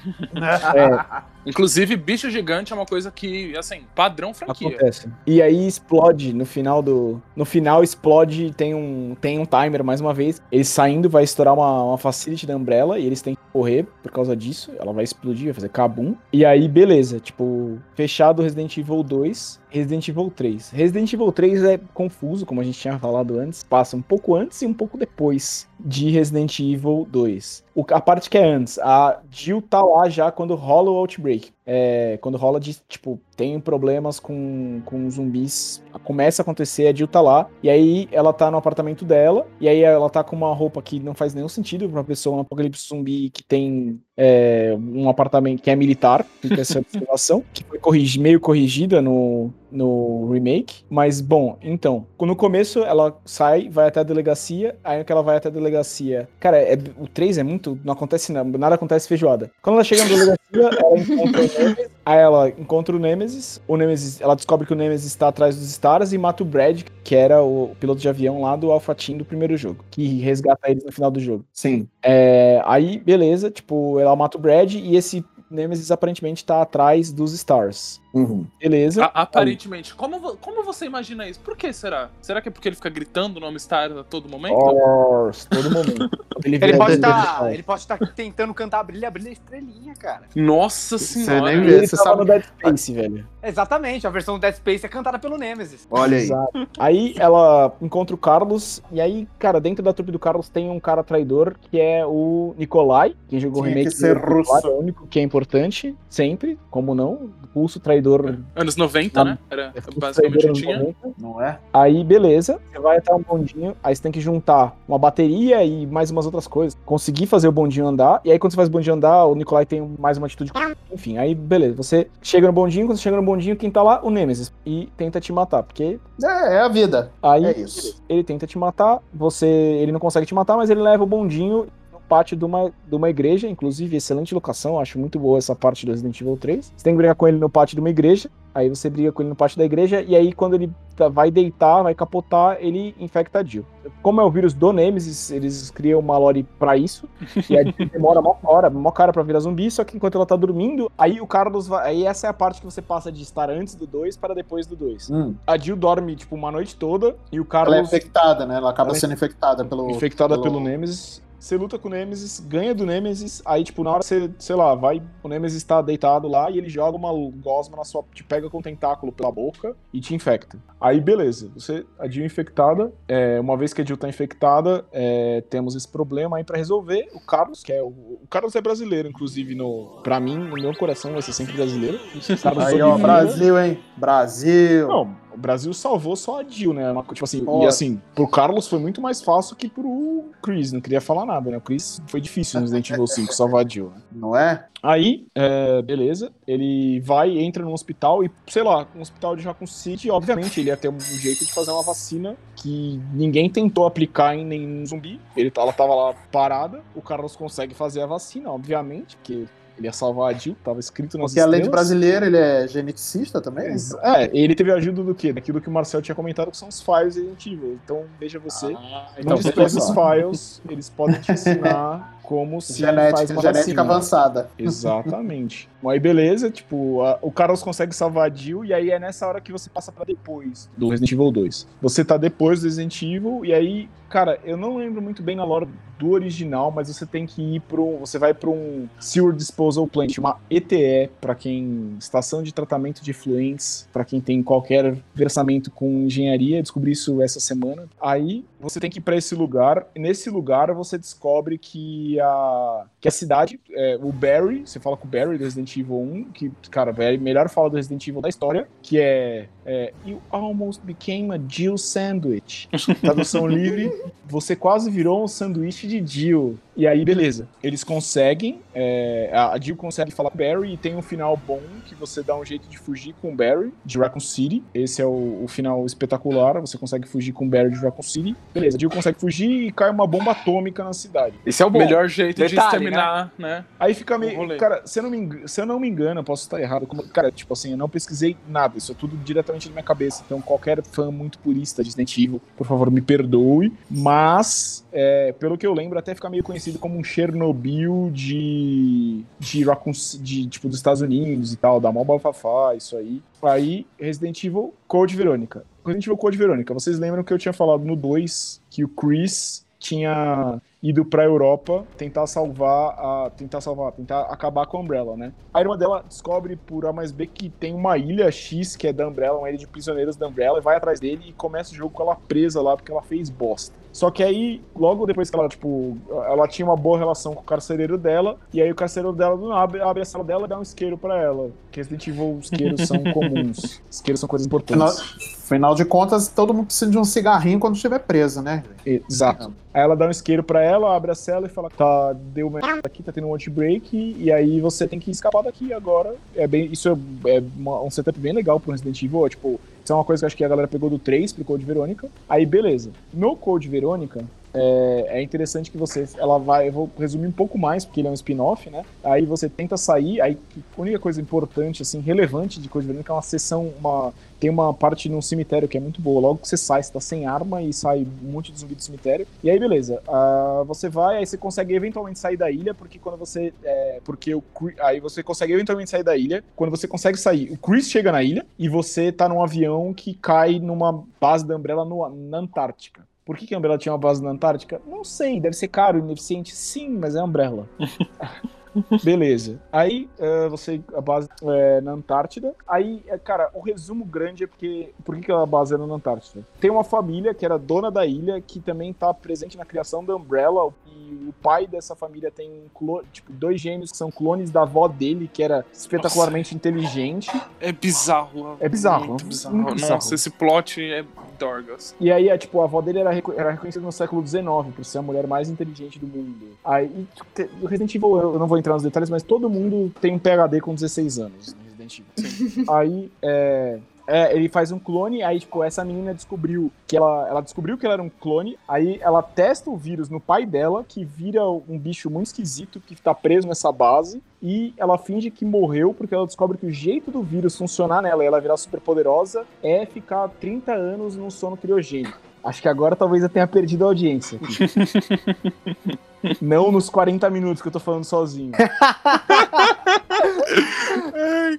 É, Inclusive, bicho gigante é uma coisa que, assim, padrão franquia. Acontece. E aí explode no final do. No final explode, tem um, tem um timer mais uma vez. Eles saindo, vai estourar uma, uma facility da Umbrella e eles têm que correr por causa disso. Ela vai explodir, vai fazer kabum. E aí, beleza. Tipo, fechado Resident Evil 2, Resident Evil 3. Resident Evil 3 é confuso, como a gente tinha falado antes. Passa um pouco antes e um pouco depois de Resident Evil 2. O- a parte que é antes, a Jill tá lá já quando rola o Outbreak. É, quando rola de, tipo, tem problemas com, com zumbis, começa a acontecer, a Jill tá lá, e aí ela tá no apartamento dela, e aí ela tá com uma roupa que não faz nenhum sentido pra uma pessoa no apocalipse zumbi que tem é, um apartamento que é militar, fica essa <laughs> observação, que foi corrigi- meio corrigida no, no remake, mas bom, então, no começo ela sai, vai até a delegacia, aí que ela vai até a delegacia, cara, é- o 3 é muito, não acontece nada, nada acontece feijoada. Quando ela chega na delegacia, ela encontra o Nemesis, aí ela encontra o Nemesis, o Nemesis, ela descobre que o Nemesis está atrás dos Stars e mata o Brad, que era o piloto de avião lá do Alpha Team do primeiro jogo, que resgata eles no final do jogo. Sim. É, aí, beleza, tipo, ela mata o Brad e esse Nemesis aparentemente tá atrás dos Stars. Uhum. Beleza. A- aparentemente. Como, vo- como você imagina isso? Por que será? Será que é porque ele fica gritando o nome Star a todo momento? Stars, todo momento. <laughs> Ele, Ele pode estar. ele ele pode estar tentando cantar brilha, brilha estrelinha, cara. Nossa Você senhora. nem E vê, ele você sabe. no Dead Space, velho. Exatamente, a versão do Dead Space é cantada pelo Nemesis. Olha aí. Exato. Aí ela encontra o Carlos, e aí, cara, dentro da trupe do Carlos tem um cara traidor, que é o Nikolai, quem jogou o Tinha remake que ser russo. é o único que é importante, sempre, como não, pulso traidor Anos 90, Ah, né? Era é basicamente o que tinha. 90. Não é? Aí, beleza, você vai até um bondinho, aí você tem que juntar uma bateria e mais umas outras coisas. Conseguir fazer o bondinho andar, e aí quando você faz o bondinho andar, o Nikolai tem mais uma atitude. Enfim, aí beleza, você chega no bondinho, quando você chega no bondinho, quem tá lá? O Nemesis. E tenta te matar, porque É, é a vida. aí É isso. ele tenta te matar, você. Ele não consegue te matar, mas ele leva o bondinho pátio de uma, de uma igreja, inclusive, excelente locação, acho muito boa essa parte do Resident Evil 3. Você tem que brigar com ele no pátio de uma igreja, aí você briga com ele no pátio da igreja, e aí quando ele tá- vai deitar, vai capotar, ele infecta a Jill. Como é o vírus do Nemesis, eles criam uma lore pra isso, e a Jill <laughs> demora mó hora, mó cara pra virar zumbi, só que enquanto ela tá dormindo, aí o Carlos vai. Aí essa é a parte que você passa de estar antes do 2 para depois do 2. Hum. A Jill dorme, tipo, uma noite toda, e o Ela é Carlos infectada, né? Ela acaba Ela é sendo infectada pelo. infectada pelo... Nemesis. Você luta com o Nemesis, ganha do Nemesis, aí, tipo, na hora você, sei lá, vai, o Nemesis tá deitado lá e ele joga uma gosma na sua. te pega com o tentáculo pela boca e te infecta. Aí, beleza, você, a Jill infectada, é, uma vez que a Jill tá infectada, é, temos esse problema aí pra resolver. O Carlos, que é o. O Carlos é brasileiro, inclusive, no. Pra mim, no meu coração, vai ser sempre brasileiro. <laughs> Carlos Aí, ó. Brasil, hein? Brasil. Não, o Brasil salvou só a Jill, né? Uma Tipo assim, Ó. e assim, pro Carlos foi muito mais fácil que pro Chris. Não queria falar nada, né? O Chris foi difícil no Resident Evil 5 <laughs> salvar a Jill. né? Não é? Aí, é, beleza, ele vai, entra no hospital e, sei lá, um hospital de Raccoon City, obviamente, ele ia ter um jeito de fazer uma vacina que ninguém tentou aplicar em nenhum zumbi. Ele, ela tava lá parada, o Carlos consegue fazer a vacina, obviamente, porque ele ia salvar a Jill, tava escrito nas Porque além de estrelas. brasileiro, ele é geneticista também? Ex- É, ele teve a ajuda do quê? Daquilo que o Marcel tinha comentado, que são os files Resident Evil. Então, veja você. Ah, então, só. esses files, eles podem te ensinar <laughs> como se faz Genética, uma genética vacina. avançada. Exatamente. Aí beleza, tipo, a- o Carlos consegue salvar a Jill e aí é nessa hora que você passa pra depois do Resident Evil 2. Você tá depois do Resident Evil e aí, cara, eu não lembro muito bem na lore do original, mas você tem que ir um, você vai para um Sewer Disposal Plant, uma ETE, para quem estação de tratamento de efluentes, para quem tem qualquer versamento com engenharia, descobri isso essa semana. Aí você tem que ir para esse lugar, e nesse lugar você descobre que a que a cidade, é, o Barry, você fala com o Barry do Resident Evil 1, que, cara, é a melhor fala do Resident Evil da história, que é, é You almost became a Jill sandwich. Tradução livre, você quase virou um sanduíche de Jill. E aí, beleza. Eles conseguem, é, a Jill consegue falar com o Barry e tem um final bom que você dá um jeito de fugir com o Barry de Raccoon City. Esse é o, o final espetacular, você consegue fugir com o Barry de Raccoon City. Beleza, a Jill consegue fugir e cai uma bomba atômica na cidade. Esse é o bom. Melhor jeito de Detalhe, exterminar, né? Aí fica meio. Cara, se eu, não me, eng- se eu não me engano, eu posso estar errado. como- cara, tipo assim, eu não pesquisei nada. Isso é tudo diretamente na minha cabeça. Então, qualquer fã muito purista de Resident Evil, por favor, me perdoe. Mas, é, pelo que eu lembro, até fica meio conhecido como um Chernobyl de. de, Raccoon de tipo, dos Estados Unidos e tal, da mó bafafá, isso aí. Aí, Resident Evil Code Verônica. Resident Evil Code Verônica, vocês lembram que eu tinha falado no 2 que o Chris tinha ido pra Europa tentar salvar a tentar salvar, tentar acabar com a Umbrella, né? A irmã dela descobre por A mais B que tem uma ilha X que é da Umbrella, uma ilha de prisioneiros da Umbrella, e vai atrás dele e começa o jogo com ela presa lá porque ela fez bosta. Só que aí, logo depois que ela, tipo, ela tinha uma boa relação com o carcereiro dela, e aí o carcereiro dela abre, abre a sala dela e dá um isqueiro pra ela. Porque Resident Evil, isqueiros são <laughs> comuns. Isqueiros são coisas importantes. afinal de contas, todo mundo precisa de um cigarrinho quando estiver preso, né? Exato. Aí ela dá um isqueiro pra ela, abre a cela e fala: tá, deu merda aqui, tá tendo um anti-break, e aí você tem que escapar daqui agora. É bem, isso é, é uma- um setup bem legal pro Resident Evil. é, tipo, isso é uma coisa que acho que a galera pegou do 3 pro Code Verônica. Aí, beleza. No Code Verônica, é, é interessante que você. Ela vai. Eu vou resumir um pouco mais, porque ele é um spin-off, né? Aí você tenta sair. Aí a única coisa importante, assim, relevante de Code Verônica é uma sessão. Uma, tem uma parte num cemitério que é muito boa. Logo que você sai, você tá sem arma e sai um monte de zumbi do cemitério. E aí, beleza. Ah, você vai, aí você consegue eventualmente sair da ilha, porque quando você. é, porque o Aí você consegue eventualmente sair da ilha. Quando você consegue sair, o Chris chega na ilha e você tá num avião que cai numa base da Umbrella no- na Antártica. Por que, que a Umbrella tinha uma base na Antártica? Não sei, deve ser caro, ineficiente. Sim, mas é a Umbrella. <laughs> Beleza. Aí eh, você, a base é na Antártida. Aí, eh, cara, o resumo grande é porque. Por que, a base era na Antártida? Tem uma família que era dona da ilha, que também tá presente na criação da Umbrella. E o pai dessa família tem tipo, dois gêmeos que são clones da avó dele, que era espetacularmente inteligente. É bizarro. É bizarro, Muito bizarro. muito bizarro. Nossa, esse plot é Dorgas. E aí, é, tipo, a avó dele era, era reconhecida no século XIX por ser a mulher mais inteligente do mundo. Aí, tipo, Resident Evil, eu não vou entrar nos detalhes, mas todo mundo tem um PHD com 16 anos no Resident Evil. aí, é, é, ele faz um clone, aí, tipo, essa menina descobriu que ela, ela descobriu que ela era um clone, aí ela testa o vírus no pai dela, que vira um bicho muito esquisito que tá preso nessa base, e ela finge que morreu porque ela descobre que o jeito do vírus funcionar nela e ela virar super poderosa é ficar 30 anos num sono criogênico. Acho que agora talvez eu tenha perdido a audiência. aqui. <laughs> Não nos 40 minutos que eu tô falando sozinho. <laughs>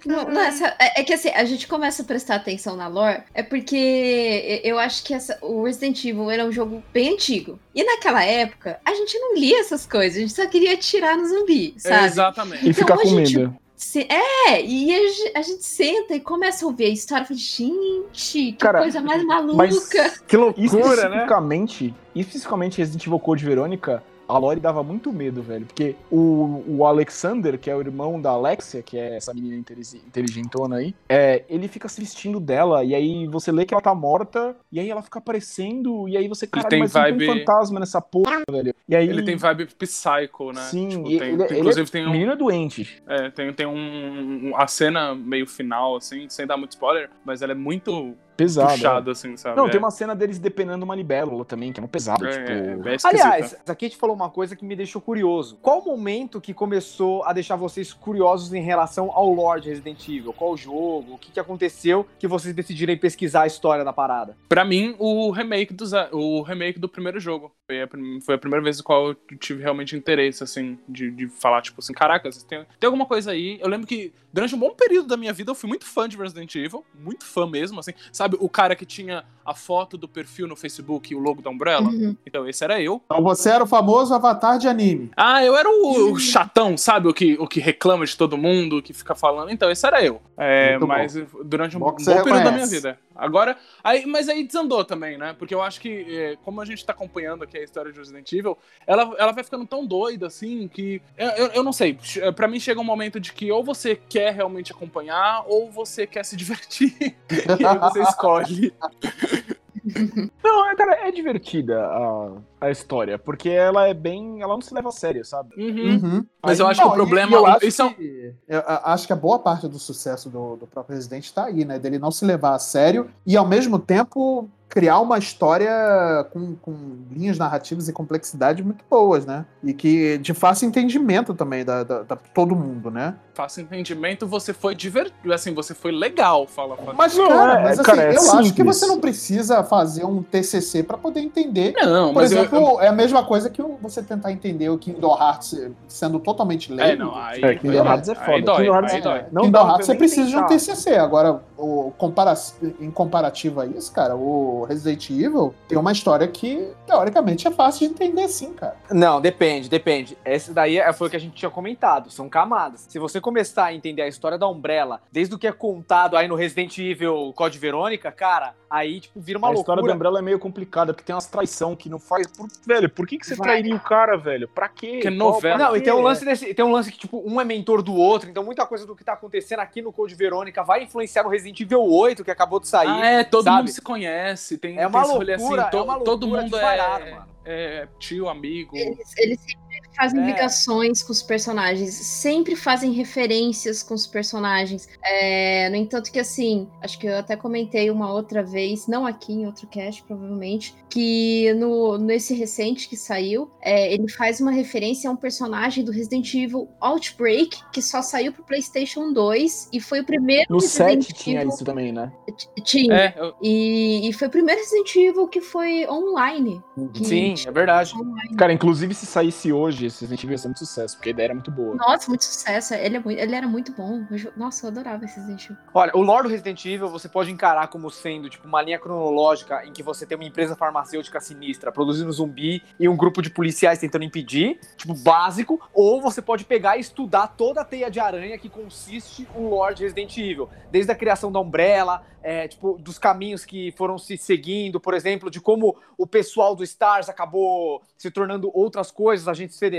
Não, não, essa- é, é que assim, a gente começa a prestar atenção na lore, é porque eu acho que essa- o Resident Evil era um jogo bem antigo. E naquela época, a gente não lia essas coisas, a gente só queria atirar no zumbi, sabe? Exatamente. E Então, ficar a com gente- medo. Se- é, e a, a gente senta e começa a ouvir a história e fala, gente, que Cara, coisa mais maluca. Mas Que loucura, né? especificamente, especificamente Resident Evil Code Verônica, a Lori dava muito medo, velho. Porque o, o Alexander, que é o irmão da Alexia, que é essa menina inteligen- inteligentona aí, é, ele fica se vestindo dela, e aí você lê que ela tá morta, e aí ela fica aparecendo, e aí você, caralho, tem mas vibe- tem fantasma nessa porra, velho. E aí, Ele tem vibe psycho, né? Sim, Tipo, tem- ele, tem- ele inclusive é, tem um. menino é doente. É, tem, tem um, um- A cena meio final, assim, sem dar muito spoiler, mas ela é muito Pesado. puxada, assim, sabe? Não, é, tem uma cena deles depenando uma libélula também, que é muito pesado, É, tipo... é esquisita. Aliás, aqui a gente falou uma coisa que me deixou curioso. Qual o momento que começou a deixar vocês curiosos em relação ao Lord Resident Evil? Qual o jogo? O que, que aconteceu que vocês decidiram ir pesquisar a história da parada? Pra mim, o remake do, o remake do primeiro jogo. Foi a, foi a primeira vez no qual eu tive realmente interesse, assim, de, de falar, tipo assim, caraca, vocês tem, tem alguma coisa aí. Eu lembro que durante um bom período da minha vida eu fui muito fã de Resident Evil, muito fã mesmo, assim. Sabe sabe o cara que tinha a foto do perfil no Facebook e o logo da Umbrella? Uhum. Então, esse era eu. Então você era o famoso avatar de anime. Ah, eu era o, o chatão, sabe? O que, o que reclama de todo mundo, o que fica falando. Então, esse era eu. É, Muito bom. mas durante um Bom período da minha vida. Agora, aí, mas aí desandou também, né? Porque eu acho que, é, como a gente tá acompanhando aqui a história de Resident Evil, ela, ela vai ficando tão doida, assim, que. Eu, eu, não sei. Pra mim chega um momento de que ou você quer realmente acompanhar, ou você quer se <laughs> divertir. e aí você escolhe. <laughs> Não, é, cara, é divertida a, a história, porque ela é bem. Ela não se leva a sério, sabe? Uhum. Uhum. Mas eu Aí- acho que o Não, problema- eu acho isso é que, eu a- acho que a boa parte do sucesso do, do próprio Resident tá aí, né? Dele não se levar a sério e, ao mesmo tempo, criar uma história com, com linhas narrativas e complexidade muito boas, né? E que de fácil entendimento também da, da, da todo mundo, né? Fácil entendimento, você foi divertido. Assim, você foi legal, fala. fala. Mas, Não, cara, é- mas, assim, cara, é eu acho que simples. você não precisa fazer um TCC pra poder entender. Não, Por mas eu- exemplo, é a mesma coisa que você tentar entender o Kingdom Hearts sendo totalmente leigo. É, não, aí. É, Kingdom Hearts é aí foda. dói, Kingdom Hearts aí é- dói. Kingdom Hearts você precisa de um. TCC. Agora, o compara em comparativo a isso, cara, o Resident Evil tem uma história que, teoricamente, é fácil de entender sim, cara. Não, depende, depende. Esse daí é- foi o que a gente tinha comentado, são camadas. Se você começar a entender a história da Umbrella, desde o que é contado aí no Resident Evil Code Verônica, cara, aí, tipo, vira uma a história loucura. da Umbrella é meio complicada, porque tem umas traição que não faz. Por... Velho, por que, que você Vai. trairia o cara, velho? Pra quê? Que novela. pra Não, e tem um lance desse, tem um lance que, tipo, um é mentor do outro, então muita coisa do que tá acontecendo aqui no Code Verônica vai influenciar no Resident Evil 8, que acabou de sair. Ah, é, todo sabe? mundo se conhece. Tem, É uma tem esse rolê loucura, assim, to- é uma todo loucura mundo desvairada, é, mano. é tio, amigo. Eles, eles sempre fazem É. ligações com os personagens, sempre fazem referências com os personagens. É, no entanto, que assim, acho que eu até comentei uma outra vez, não aqui em outro cast, provavelmente, que no, nesse recente que saiu, é, ele faz uma referência a um personagem do Resident Evil Outbreak, que só saiu pro PlayStation 2 e foi o primeiro No Resident 7 tinha Evil- isso também, né? Tinha. É, eu- E, e foi o primeiro Resident Evil que foi online. que Sim, tinha é verdade. online. Cara, inclusive se saísse hoje, esse Resident Evil ia ser muito sucesso, porque a ideia era muito boa. Nossa, muito sucesso. Ele, é muito- ele era muito bom. Nossa, eu adorava esse Resident Evil. Olha, o lore do Resident Evil você pode encarar como sendo tipo uma linha cronológica em que você tem uma empresa farmacêutica sinistra produzindo zumbi e um grupo de policiais tentando impedir, tipo básico, ou você pode pegar e estudar toda a teia de aranha que consiste o lore de Resident Evil, desde a criação da Umbrella, é, tipo dos caminhos que foram se seguindo, por exemplo, de como o pessoal do Stars acabou se tornando outras coisas, agentes federais,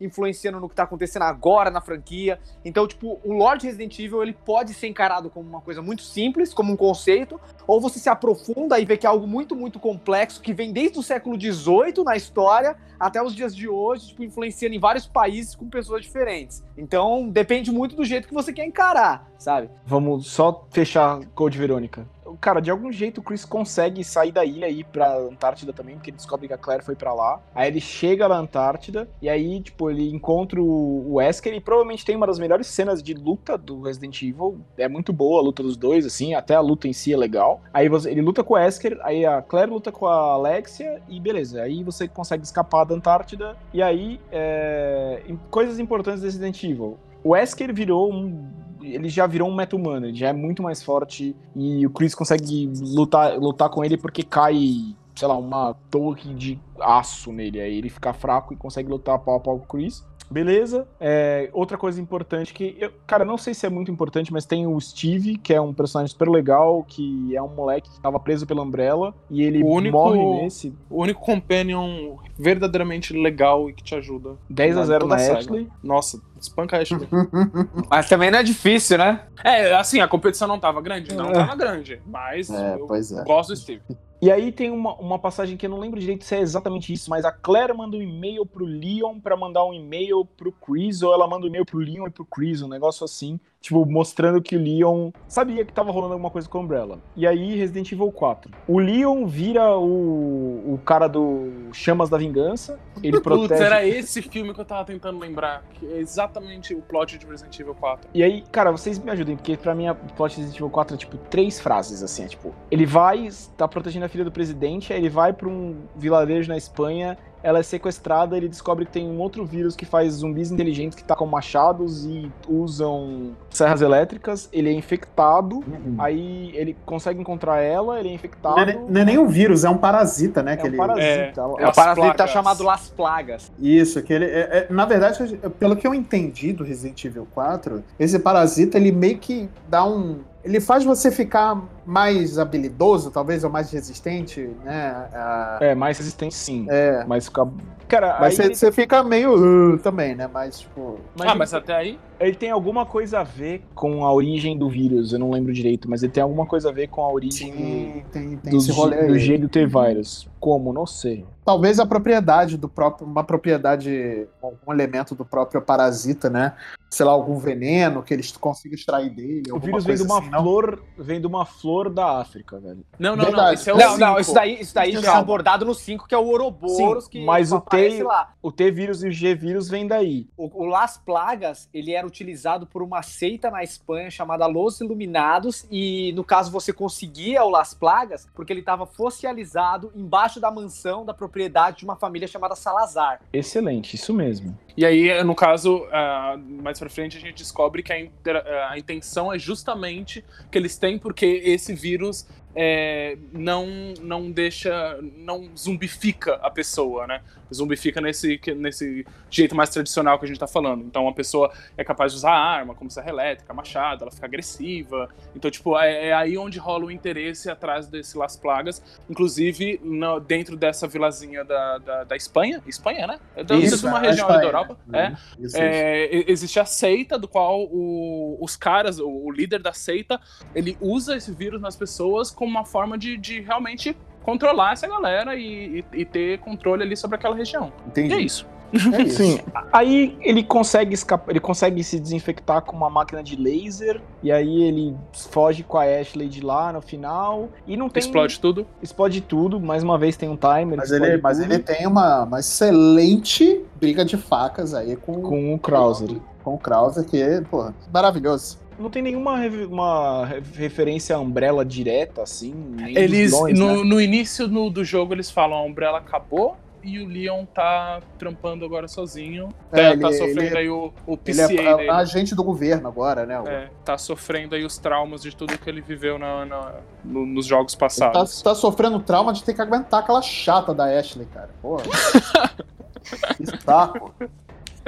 influenciando no que tá acontecendo agora na franquia. Então, tipo, o Lord Resident Evil, ele pode ser encarado como uma coisa muito simples, como um conceito, ou você se aprofunda e vê que é algo muito, muito complexo, que vem desde o século XVIII na história até os dias de hoje, tipo, influenciando em vários países com pessoas diferentes. Então, depende muito do jeito que você quer encarar, sabe? Vamos só fechar Code Verônica. Cara, de algum jeito o Chris consegue sair da ilha e ir pra Antártida também, porque ele descobre que a Claire foi pra lá. Aí ele chega na Antártida e aí, tipo, ele encontra o Wesker e provavelmente tem uma das melhores cenas de luta do Resident Evil. É muito boa a luta dos dois, assim, até a luta em si é legal. Aí você- ele luta com o Wesker, aí a Claire luta com a Alexia e beleza. Aí você consegue escapar da Antártida e aí, é... coisas importantes do Resident Evil. O Wesker virou um ele já virou um meta-humano, ele já é muito mais forte e o Chris consegue lutar, lutar com ele porque cai, sei lá, uma torre de aço nele. Aí ele fica fraco e consegue lutar pau a pau com o Chris. Beleza. É, outra coisa importante que, eu, cara, não sei se é muito importante, mas tem o Steve, que é um personagem super legal, que é um moleque que tava preso pela Umbrella e ele O único- morre nesse. o único companion verdadeiramente legal e que te ajuda. 10 a 0 Toda na. Ashley. Nossa, espanca a Ashley. <laughs> Mas também não é difícil, né? é, assim, a competição não tava grande? Não É. tava grande, mas É, eu pois é. gosto do Steve. E aí tem uma, uma passagem que eu não lembro direito se é exatamente isso, mas a Claire manda um e-mail pro Leon pra mandar um e-mail pro Chris, ou ela manda um e-mail pro Leon e pro Chris, um negócio assim, tipo, mostrando que o Leon sabia que tava rolando alguma coisa com a Umbrella. E aí, Resident Evil 4. O Leon vira o, o cara do Chamas da Vingança, ele Putz, protege... era esse filme que eu tava tentando lembrar. Que é exatamente o plot de Resident Evil 4. E aí, cara, vocês me ajudem, porque pra mim a plot de Resident Evil 4 é tipo três frases, assim, é tipo, ele vai, tá protegendo a filha do presidente, aí ele vai pra um vilarejo na Espanha ela é sequestrada, ele descobre que tem um outro vírus que faz zumbis inteligentes que tacam machados e usam serras elétricas. Ele é infectado, aí ele consegue encontrar ela, ele é infectado. Não é, não é nem um vírus, é um parasita, né? É que um ele- parasita. É, É Las parasita Plagas. chamado Las Plagas. Isso, que ele. é- é- na verdade, pelo que eu entendi do Resident Evil 4, esse parasita ele meio que dá um. Ele faz você ficar mais habilidoso, talvez, ou mais resistente, né? a- É, mais resistente sim. É. Mas fica. Cara, Mas aí você, fica meio uh, também, né? Mas, tipo. Mas ah, ele- mas até aí. Ele tem alguma coisa a ver com a origem do vírus, eu não lembro direito, mas ele tem alguma coisa a ver com a origem Sim, tem, tem do, esse rolê do aí. G do T-Virus. Como? Não sei. Talvez a propriedade do próprio. Uma propriedade, algum elemento do próprio parasita, né? Sei lá, algum veneno que eles consigam extrair dele. O vírus vem de uma assim, não? flor, vem de uma flor da África, velho. Não, não, não. Verdade. Esse é o Não, não, cinco. isso daí, isso daí já é Calma. abordado no 5, que é o Ouroboros, Sim, que mas o T- lá. O T-vírus e o G-vírus vêm daí. O, o Las Plagas, ele era utilizado por uma seita na Espanha chamada Los Iluminados, e no caso você conseguia o Las Plagas porque ele estava fossializado embaixo da mansão da propriedade de uma família chamada Salazar. Excelente, isso mesmo. E aí, no caso, ah, mais pra frente, a gente descobre que a, inter- a intenção é justamente que eles têm porque esse vírus é, não, não deixa. não zumbifica a pessoa, né? Zumbifica nesse, nesse jeito mais tradicional que a gente tá falando. Então a pessoa é capaz de usar arma, como serra elétrica, machado, ela fica agressiva. Então, tipo, é, é aí onde rola o interesse atrás desse Las Plagas. Inclusive, no- dentro dessa vilazinha da, da, da Espanha. Espanha, né? É da, Isso, de uma região Espanha. da Europa. É. Isso, isso. É, e- existe a seita, do qual o- os caras, o, o líder da seita, ele usa esse vírus nas pessoas como uma forma de, de realmente controlar essa galera e, e- e ter controle ali sobre aquela região. Entendi. E é isso. É isso. Sim, aí ele consegue escapar, ele consegue se desinfectar com uma máquina de laser, e aí ele foge com a Ashley de lá no final, e não tem... Explode tudo. Explode tudo, mais uma vez tem um timer. Mas ele, mas tudo, ele tem uma, uma excelente briga de facas aí com, Com o Krauser. com o Krauser, que é, porra, maravilhoso. Não tem nenhuma re- uma re- referência à Umbrella direta, assim, nem dos Eles, vilões, no, né? no início no- do jogo, eles falam a Umbrella acabou e o Leon tá trampando agora sozinho. É, tá, tá ele- sofrendo ele- aí o, o Ele PCA é, dele. é agente do governo agora, né? É, tá sofrendo aí os traumas de tudo que ele viveu na, na- no- nos jogos Ele tá, passados. tá sofrendo trauma de ter que aguentar aquela chata da Ashley, cara. Porra. <laughs> que saco.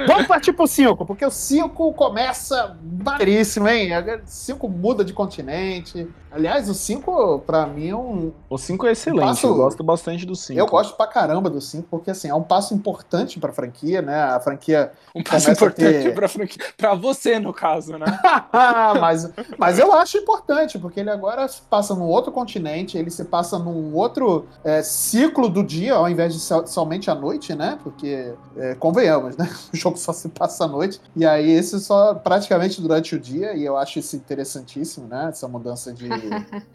Vamos partir pro 5, porque o 5 começa maneiríssimo, hein? O 5 muda de continente. Aliás, o 5, pra mim, é um. O 5 é excelente, Passo- eu gosto bastante do 5. Eu gosto pra caramba do 5, porque assim, é um passo importante pra franquia, né? A franquia. Um passo importante ter- pra, franquia- pra você, no caso, né? <laughs> mas, mas eu acho importante, porque ele agora se passa num outro continente, ele se passa num outro é, ciclo do dia, ao invés de so- somente à noite, né? Porque, é, convenhamos, né? <laughs> O jogo só se passa à noite. E aí, esse só praticamente durante o dia, e eu acho isso interessantíssimo, né? Essa mudança de,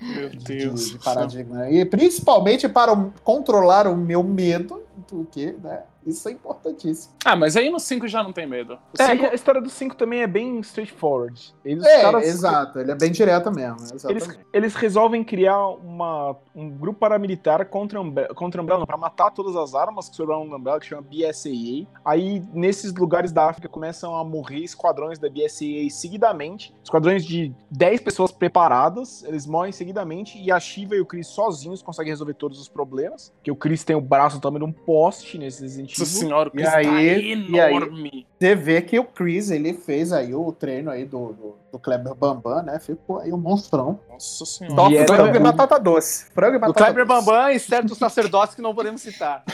Meu de, Deus. de paradigma. E principalmente para controlar o meu medo, porque, né? Isso é importantíssimo. Ah, mas aí no 5 já não tem medo. O É, cinco- a história do 5 também é bem straightforward. Eles, É, caras- exato. Ele é bem direto mesmo. Eles, eles resolvem criar uma, um grupo paramilitar contra Umbrella, contra Umbrella para matar todas as armas que sobraram na Umbrella, que chama BSAA. Aí, nesses lugares da África, começam a morrer esquadrões da BSAA seguidamente. Esquadrões de 10 pessoas preparadas, eles morrem seguidamente. E a Shiva e o Chris sozinhos conseguem resolver todos os problemas. Porque o Chris tem o braço também de um poste nesse Resident Nossa senhora, o E Chris tá aí- e aí- enorme. Você vê que o Chris, ele fez aí o treino aí do, do, do Kleber Bambam, né? Ficou aí um monstrão. Nossa senhora. Só E era- frango e batata doce. Frango e batata Kleber doce. Bambam e certos sacerdotes que não podemos citar. <laughs>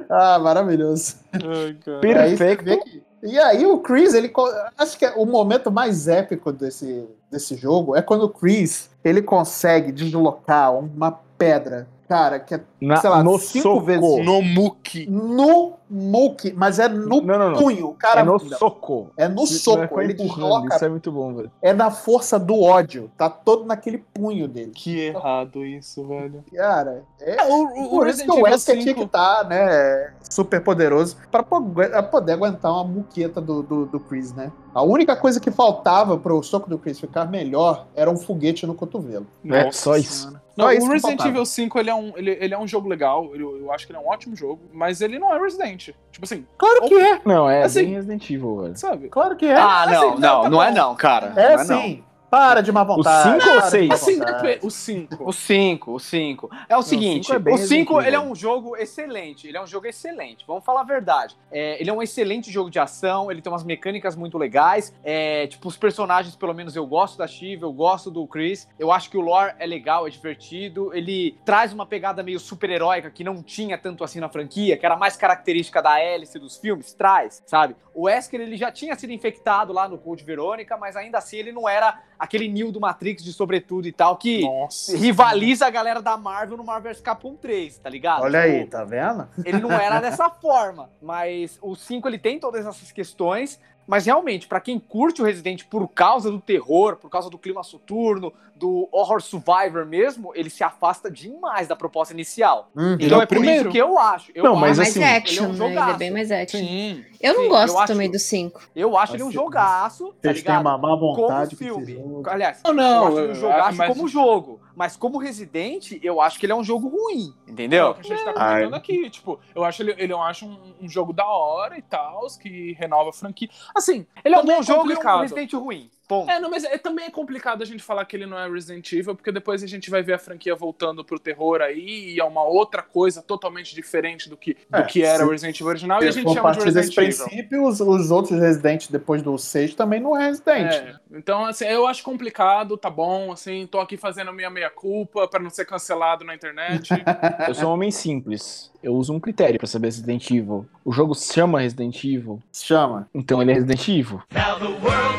<laughs> ah, maravilhoso. E aí Perfeito. que- E aí o Chris, ele acho que é o momento mais épico desse, desse jogo é quando o Chris ele consegue deslocar uma pedra, cara, que é Na- sei lá, no cinco soco. vezes. No Muki. No muque, mas é no Não, não, não. punho. O cara é no soco. É no soco. é Ele. Isso é muito bom, velho. É na força do ódio. Tá todo naquele punho dele. Que errado isso, velho. Cara, é. É, o, o, o Por isso Resident que o Evil Wesker tinha 5 que estar, né, super poderoso pra po- pra poder aguentar uma muqueta do, do, do Chris, né? A única coisa que faltava pro soco do Chris ficar melhor era um foguete no cotovelo. É, Nossa só isso. Não, Só o Resident. Evil 5 ele é, um, ele, ele é um jogo legal, ele- eu acho que ele é um ótimo jogo, mas ele não é Resident. Tipo assim, Claro que é, Não, é Assim- bem Resident Evil, velho. sabe? claro que é. Ah, assim, não, não, não, tá não é não, cara. é não é não. Para de má vontade. ou seis? má Assim, vontade. depe- o 5. O 5, o 5. É o seguinte, cinco é bem o 5 Resident ele é um jogo excelente, ele é um jogo excelente, vamos falar a verdade. É, ele é um excelente jogo de ação, ele tem umas mecânicas muito legais, é, tipo, os personagens, pelo menos eu gosto da Shiva, eu gosto do Chris, eu acho que o lore é legal, é divertido, ele traz uma pegada meio super-heróica que não tinha tanto assim na franquia, que era mais característica da hélice dos filmes, traz, sabe? O Wesker, ele já tinha sido infectado lá no Code Verônica, mas ainda assim ele não era aquele Neo do Matrix de sobretudo e tal, que Nossa. rivaliza a galera da Marvel no Marvel vs Capcom 3, tá ligado? Olha aí, Tipo, tá vendo? Ele não era <laughs> dessa forma, mas o 5 ele tem todas essas questões, mas realmente, pra quem curte o Resident por causa do terror, por causa do clima soturno, do horror survivor mesmo, ele se afasta demais da proposta inicial. Uhum. Então é é por primeiro. isso que eu acho. Eu Não, acho mas mais assim, action, ele é um né? Ele é jogaço. bem mais action. Sim. Eu não Sim, gosto eu acho- também do 5. Eu acho ele um jogaço, tá ligado? uma má como vontade com filme. Aliás, Não, não, eu acho ele um jogaço mas- como jogo. Mas como Resident, eu acho que ele é um jogo ruim, É entendeu? o que a gente tá comentando aqui. Tipo, eu acho ele, ele eu acho um, um jogo da hora e tal, que renova a franquia. Assim, Ele é um bom jogo e um complicado. Resident ruim. Ponto. É, não, mas é, também é complicado a gente falar que ele não é Resident Evil, porque depois a gente vai ver a franquia voltando pro terror aí, e é uma outra coisa totalmente diferente do que, do É, que era o Resident Evil original, e a gente chama de Resident Evil. princípio, os, os outros Resident depois do 6 também não é Resident. É, então, assim, eu acho complicado, tá bom, assim, tô aqui fazendo minha meia-culpa pra não ser cancelado na internet. <laughs> Eu sou um homem simples. Eu uso um critério pra saber Resident Evil. O jogo se chama Resident Evil, Chama. então ele é Resident Evil. Now the world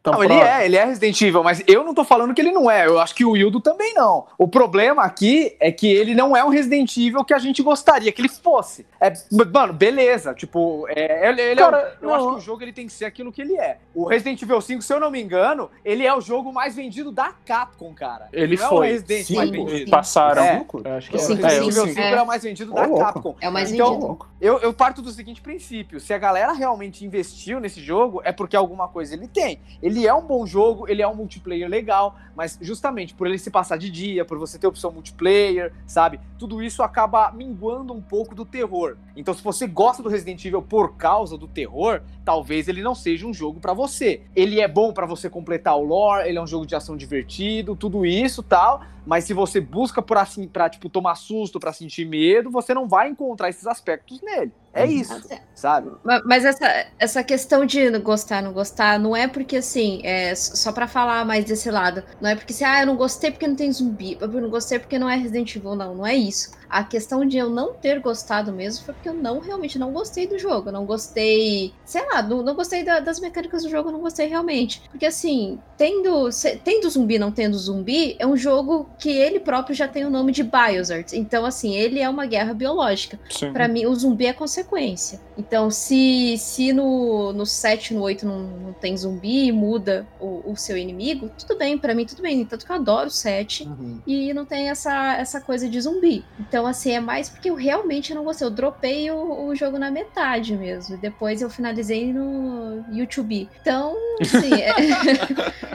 Então, Não, ele é, ele é Resident Evil, mas eu não tô falando que ele não é. Eu acho que o Wildo também não. O problema aqui é que ele não é um Resident Evil que a gente gostaria que ele fosse. É, mano, beleza. Tipo, é, ele, ele é Cara, o- eu não. acho que o jogo ele tem que ser aquilo que ele é. O Resident Evil 5, se eu não me engano, ele é o jogo mais vendido da Capcom, cara. Ele não É o foi. Resident Sim, mais vendido. Passaram. É. Eu acho que O é. Sim, Resident sim, Evil sim. 5 É. é o mais vendido da louco. Capcom. É o mais Então, vendido. louco. Eu, eu parto do seguinte princípio: se a galera realmente investiu nesse jogo, é porque alguma coisa ele tem. Ele é um bom jogo, ele é um multiplayer legal, mas justamente por ele se passar de dia, por você ter opção multiplayer, sabe? Tudo isso acaba minguando um pouco do terror. Então, se você gosta do Resident Evil por causa do terror, talvez ele não seja um jogo pra você. Ele é bom pra você completar o lore, ele é um jogo de ação divertido, tudo isso tal. Mas se você busca por assim, pra, tipo, tomar susto, pra sentir medo, você não vai encontrar esses aspectos nele. É isso, sabe? Ma- Mas essa, essa questão de gostar, não gostar, não é porque assim, é só pra falar mais desse lado. Não é porque assim, ah, eu não gostei porque não tem zumbi, eu não gostei porque não é Resident Evil, não, não é isso. A questão de eu não ter gostado mesmo foi porque eu não realmente não gostei do jogo. Eu não gostei, sei lá, não, não gostei da- das mecânicas do jogo, eu não gostei realmente. Porque assim, tendo, se- tendo zumbi, não tendo zumbi, é um jogo que ele próprio já tem o nome de Biohazard. Então, assim, ele é uma guerra biológica. Pra mim, o zumbi é consequência. Então, se, se no, no 7, no 8 não, não tem zumbi e muda o, o seu inimigo, tudo bem, pra mim tudo bem. Tanto que eu adoro o 7 Uhum. e não tem essa, essa coisa de zumbi. Então, assim, é mais porque eu realmente não gostei. Eu dropei o, o jogo na metade mesmo. E depois eu finalizei no YouTube. Então, assim, é,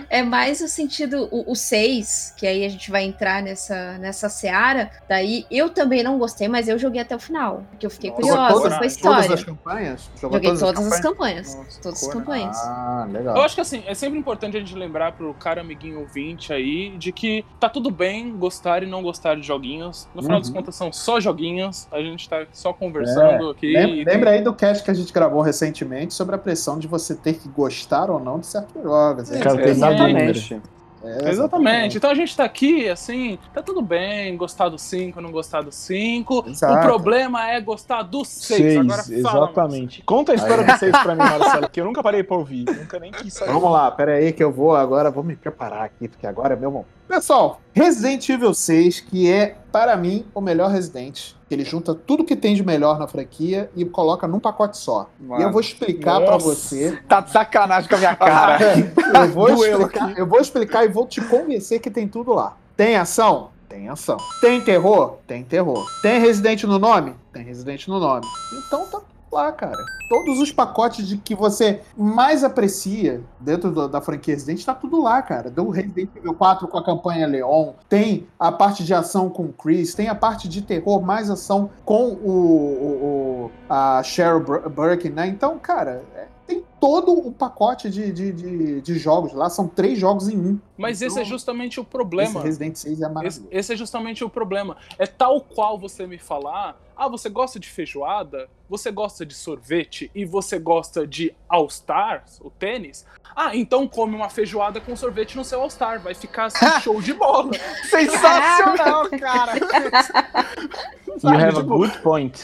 <laughs> é mais o sentido. O, o 6, que aí a gente vai entrar nessa, nessa seara. Daí eu também não gostei, mas eu joguei até o final. Porque eu fiquei Nossa, curiosa Jogou com a todas, história. todas as campanhas? Jogou Joguei todas, todas as as campanhas? campanhas. Nossa, todas as campanhas. Ah, Eu legal. acho que assim, é sempre importante a gente lembrar pro cara amiguinho ouvinte aí de que tá tudo bem gostar e não gostar de joguinhos. No final Uhum. das contas, são só joguinhos. A gente tá só conversando aqui. Lembra, e- lembra aí do cast que a gente gravou recentemente sobre a pressão de você ter que gostar ou não de certos jogos. É, exatamente. É, Exatamente. Então a gente tá aqui, assim, tá tudo bem, gostar do 5, não gostar do 5. Exato. O problema é gostar do 6. Seis, Agora fala. exatamente. Conta a história do 6 pra mim, Marcelo, que eu nunca parei pra ouvir. Nunca nem quis saber. Vamos lá, pera aí que eu vou agora, vou me preparar aqui, porque agora é meu momento. Pessoal, Resident Evil 6, que é, para mim, o melhor Resident. Ele junta tudo que tem de melhor na franquia e coloca num pacote só. E eu vou explicar pra Nossa. você. Tá de sacanagem com a minha cara. <laughs> eu, vou explicar, eu vou explicar e vou te convencer que tem tudo lá. Tem ação? Tem ação. Tem terror? Tem terror. Tem Resident no nome? Tem Resident no nome. Então tá lá, cara. Todos os pacotes de que você mais aprecia dentro do- da franquia Resident tá tudo lá, cara. Do Resident Evil 4 com a campanha Leon, tem a parte de ação com o Chris, tem a parte de terror mais ação com o, o- o- a Cheryl Bur- Burke, né? Então, cara, é- tem todo o pacote de, de, de, de jogos lá. São três jogos em um. Mas Então, esse é justamente o Esse problema. Resident 6 é Esse, maravilhoso. esse é justamente o problema. É tal qual você me falar: ah, você gosta de feijoada, você gosta de sorvete e você gosta de All Stars, o tênis. Ah, então come uma feijoada com sorvete no seu All Star. Vai ficar assim, <laughs> show de bola. Sensacional, <laughs> cara. <laughs> You have a good point.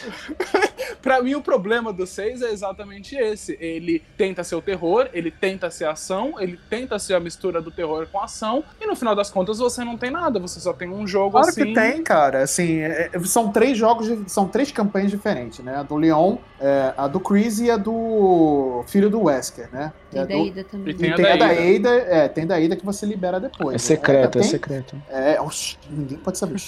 <laughs> Pra mim, o problema do 6 é exatamente esse. Ele tenta ser o terror, ele tenta ser ação, ele tenta ser a mistura do terror com ação, e no final das contas você não tem nada, você só tem um jogo Claro assim. que tem, cara. Assim, é- é- são três jogos, de- são três campanhas diferentes, né? A do Leon, é, a do Chris e a do filho do Wesker, né? Tem É da do- Ida também. E tem E a tem da a da Ada. Ada, é, tem da Ada que você libera depois. É né? secreto, é tem- secreto. É, oxi, ninguém pode saber.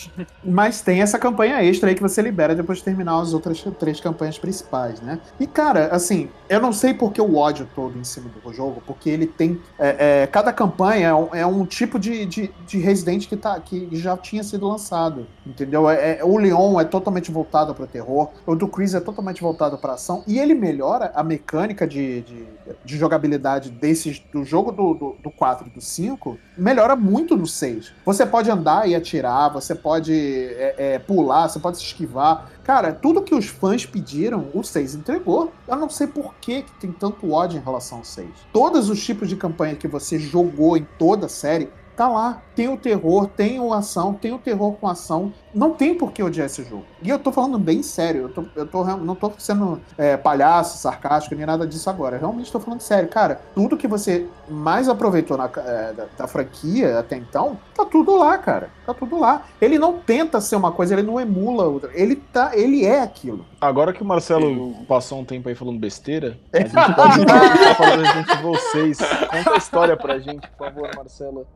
Mas tem essa campanha extra aí que você libera depois de terminar as outras três campanhas principais, né? E, cara, assim, eu não sei por que o ódio todo em cima do jogo, porque ele tem. é, é, cada campanha é um, é um tipo de, de, de Resident que, tá, que já tinha sido lançado. Entendeu? É, é- o Leon é totalmente voltado para terror, o do Chris é totalmente voltado para ação, e ele melhora a mecânica de, de, de jogabilidade desses, do jogo do, do, do 4 e do 5, melhora muito no 6. Você pode andar e atirar, você pode é, pular, você pode se esquivar. Cara, tudo que os fãs pediram, o 6 entregou. Eu não sei por que, tem tanto ódio em relação ao 6. Todos os tipos de campanha que você jogou em toda a série, tá lá. Tem o terror, tem o ação, tem o terror com ação. Não tem por que odiar esse jogo. E eu tô falando bem sério. Eu, tô, eu tô, não tô sendo é, palhaço, sarcástico, nem nada disso agora. Eu realmente tô falando sério. Cara, tudo que você mais aproveitou na, é, da, da franquia até então, tá tudo lá, cara. Tá tudo lá. Ele não tenta ser uma coisa, ele não emula outra. Ele, tá, ele é aquilo. Agora que o Marcelo passou um tempo aí falando besteira, a gente pode <laughs> continuar falando a gente vocês. Conta a história pra gente, por favor, Marcelo.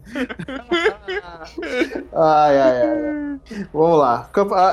Ai, ai, ai. ai. <laughs> Vamos lá.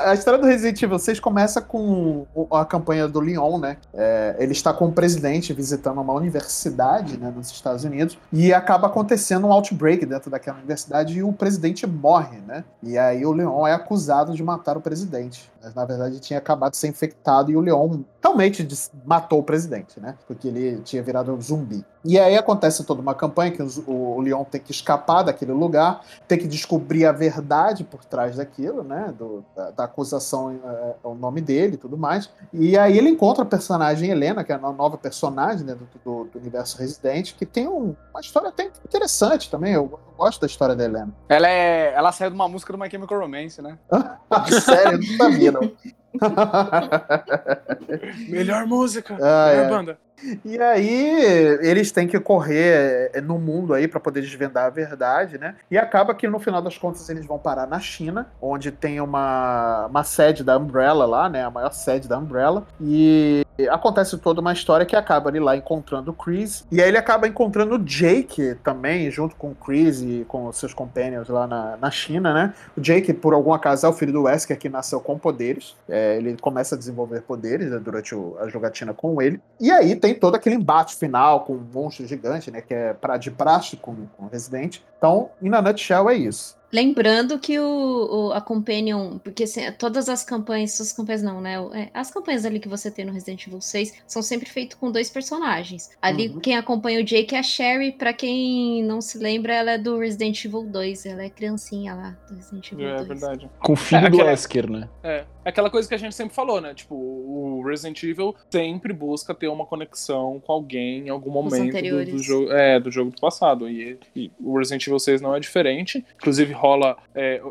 A, história do Resident Evil 6 começa com a campanha do Leon, né? É, ele está com o presidente visitando uma universidade né, nos Estados Unidos e acaba acontecendo um outbreak dentro daquela universidade e o presidente morre, né? E aí o Leon é acusado de matar o presidente. Mas na verdade tinha acabado de ser infectado e o Leon realmente matou o presidente, né? Porque ele tinha virado um zumbi. E aí acontece toda uma campanha que o Leon tem que escapar daquele lugar tem que descobrir a verdade por trás daquilo, né? do- da, da acusação, é, o nome dele e tudo mais. E aí ele encontra a personagem Helena, que é a no- nova personagem né, do, do- do universo Resident, que tem um- uma história até interessante também. Eu, eu gosto da história da Helena. Ela, é, ela saiu de uma música do My Chemical Romance, né? <laughs> Sério, eu não sabia, não. <laughs> Melhor música. Ah, melhor é. banda. E aí, eles têm que correr é, no mundo aí para poder desvendar a verdade, né? E acaba que no final das contas eles vão parar na China, onde tem uma, uma sede da Umbrella lá, né? A maior sede da Umbrella. E acontece toda uma história que acaba ele lá encontrando o Chris. E aí ele acaba encontrando o Jake também, junto com o Chris e com os seus companions lá na, na China, né? O Jake, por algum acaso, é o filho do Wesker que nasceu com poderes. É, ele começa a desenvolver poderes né, durante o- a jogatina com ele. E aí tem todo aquele embate final com um monstro gigante, né? Que é pra, de praxe com, com o Resident. Então, em na nutshell, é isso. Lembrando que o, o- a Companion, porque assim, todas as campanhas, as campanhas não, né? é, As campanhas ali que você tem no Resident Evil 6 são sempre feitas com dois personagens. Ali, Uhum. quem acompanha o Jake é a Sherry, pra quem não se lembra, ela é do Resident Evil 2. Ela é criancinha lá do Resident Evil É 2. verdade. Com o filho É, do aquela- Wesker, né? É, é aquela coisa que a gente sempre falou, né? Tipo, o Resident Evil sempre busca ter uma conexão com alguém em algum momento do, do jogo, é, do jogo do passado. E, e o Resident Evil 6 não é diferente. Inclusive rola. é,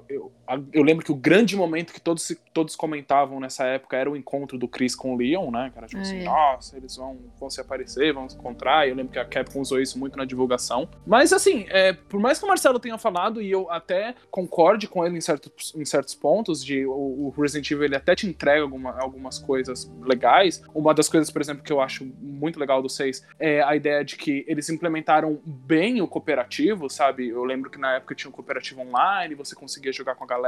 eu, lembro que o grande momento que todos, todos comentavam nessa época era o encontro do Chris com o Leon, né? Que era tipo Ah, assim, é. nossa, eles vão, vão se aparecer, vão se encontrar. E eu lembro que a Capcom usou isso muito na divulgação. Mas assim, é, por mais que o Marcelo tenha falado, e eu até concorde com ele em certos, em certos pontos, de o, o Resident Evil ele até te entrega alguma- algumas coisas legais. Uma das coisas, por exemplo, que eu acho muito legal do 6 é a ideia de que eles implementaram bem o cooperativo, sabe? Eu lembro que na época tinha um cooperativo online, você conseguia jogar com a galera,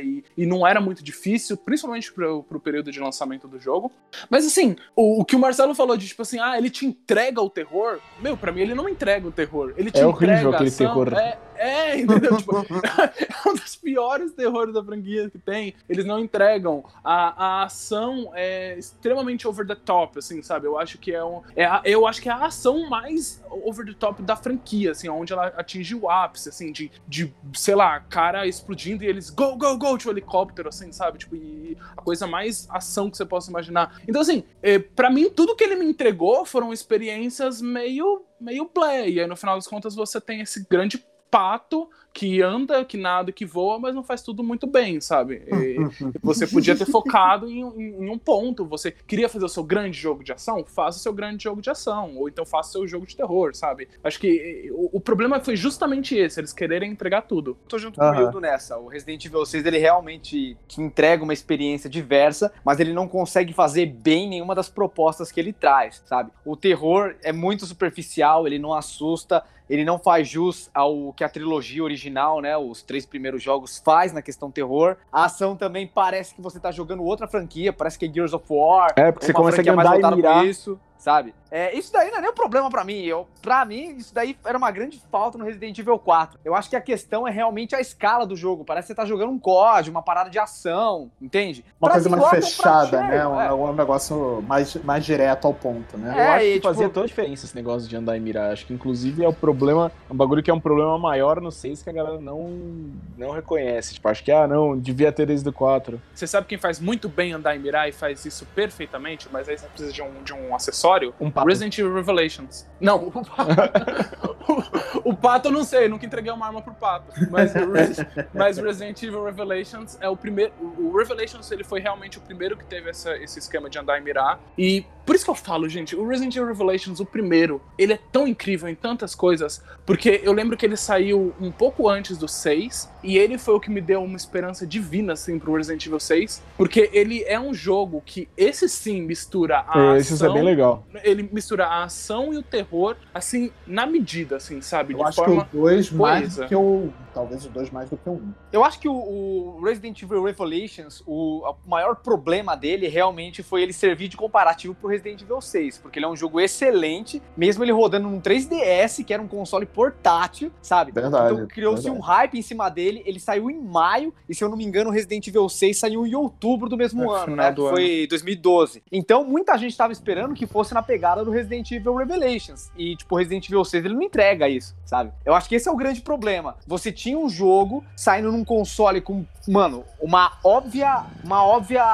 e, e não era muito difícil, principalmente pro, pro período de lançamento do jogo. Mas assim, o, o que o Marcelo falou de tipo assim, ah, ele te entrega o terror. Meu, pra mim ele não entrega o terror. Ele te É horrível entrega a aquele ação. terror. É, é, entendeu? tipo, é um dos piores terrores da franquia que tem. Eles não entregam. A, a ação é extremamente over the top, assim, sabe? Eu acho que é um. É a- eu acho que é a ação mais over the top da franquia, assim, onde ela atinge o ápice, assim, de, de sei lá, cara explodindo e eles go, go, go, tipo helicóptero, assim, sabe? Tipo, e a coisa mais ação que você possa imaginar. Então, assim, é, para mim, tudo que ele me entregou foram experiências meio, meio blé. E aí, no final das contas, você tem esse grande pato que anda, que nada, que voa, mas não faz tudo muito bem, sabe? E você podia ter focado em, em- em um ponto. Você queria fazer o seu grande jogo de ação? Faça o seu grande jogo de ação. Ou então faça o seu jogo de terror, sabe? Acho que eh, o, o problema foi justamente esse, eles quererem entregar tudo. Tô junto com o. Hildo nessa. O Resident Evil 6 ele realmente te entrega uma experiência diversa, mas ele não consegue fazer bem nenhuma das propostas que ele traz, sabe? O terror é muito superficial, ele não assusta, ele não faz jus ao que a trilogia original, né, os três primeiros jogos faz na questão terror. A ação também parece que você tá jogando outra franquia, parece que é Gears of War. É, porque você franquia mais andar e mirar. Isso, sabe? É, isso daí não é nem um problema pra mim. Eu, pra mim, isso daí era uma grande falta no Resident Evil 4. Eu acho que a questão é realmente a escala do jogo. Parece que você tá jogando um COD, uma parada de ação, entende? Uma Pra coisa mais fechada, né? Um, é. um negócio mais, mais direto ao ponto, né? Eu É, acho e, que tipo- fazia toda a diferença esse negócio de andar e mirar. Acho que inclusive é o problema, um bagulho que é um problema maior no 6 que a galera não, não reconhece. Tipo, acho que, ah, não, devia ter desde o 4. Você sabe quem faz muito bem andar e mirar e faz isso perfeitamente, mas aí você precisa de um, de um acessório? Um pato. Resident Evil Revelations. Não, o <laughs> pato. <laughs> o, pato eu não sei, nunca entreguei uma arma pro pato. Mas, o mas Resident Evil Revelations é o primeiro. O Revelations ele foi realmente o primeiro que teve essa- esse esquema de andar e mirar. E por isso que eu falo, gente, o Resident Evil Revelations, o primeiro, ele é tão incrível em tantas coisas. Porque eu lembro que ele saiu um pouco antes do 6. E ele foi o que me deu uma esperança divina, assim, pro Resident Evil 6. Porque ele é um jogo que, esse sim, mistura a Esse é ação bem legal. Ele mistura a ação e o terror, assim, na medida, assim, sabe? Eu acho que o 2 mais do que o. Talvez o 2 mais do que o 1. Um. Eu acho que o, o Resident Evil Revelations, o, o maior problema dele realmente foi ele servir de comparativo pro Resident Evil 6, porque ele é um jogo excelente, mesmo ele rodando num 3DS, que era um console portátil, sabe? Verdade, Então criou-se um hype em cima dele, ele saiu em maio, e se eu não me engano, o Resident Evil 6 saiu em outubro do mesmo É, ano, né? do Foi 2012. Então muita gente estava esperando que fosse na pegada do Resident Evil Revelations, e tipo, o Resident Evil 6 ele não entrega isso, sabe? Eu acho que esse é o grande problema. Você tinha um jogo saindo num console com, mano, uma óbvia, uma óbvia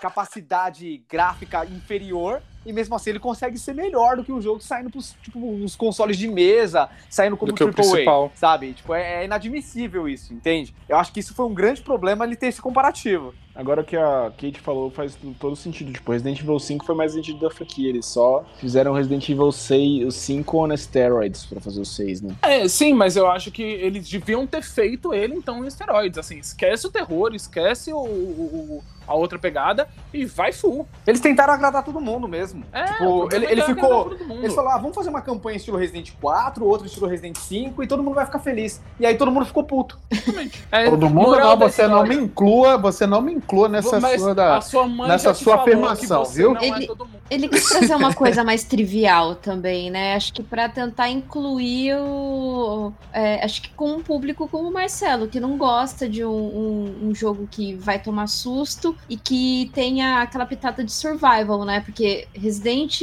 capacidade gráfica inferior e mesmo assim ele consegue ser melhor do que o jogo saindo pros, tipo, os consoles de mesa, saindo como AAA, sabe? Tipo, é, é inadmissível isso, entende? Eu acho que isso foi um grande problema ele ter esse comparativo. Agora que a Kate falou faz todo sentido. Tipo, Resident Evil 5 foi mais Evil da franquia. Eles só fizeram Resident Evil 6, o 5 on steroids pra fazer o 6, né? É, sim, mas eu acho que eles deviam ter feito ele, então, em esteroides. Assim, esquece o terror, esquece o- o- a outra pegada e vai full. Eles tentaram agradar todo mundo mesmo. É, Tipo, ele, é ele ficou. Eles falaram, ah, vamos fazer uma campanha estilo Resident 4, outra estilo Resident 5, e todo mundo vai ficar feliz. E aí todo mundo ficou puto. <laughs> É, Todo mundo não, você não me história. inclua, você não me inclua nessa Mas sua da. sua mãe nessa sua afirmação, viu? É Ele- mundo. Ele quis trazer uma coisa mais trivial também, né? Acho que pra tentar incluir o. é, acho que com um público como o Marcelo, que não gosta de um, um- um jogo que vai tomar susto e que tenha aquela pitada de survival, né? Porque Resident,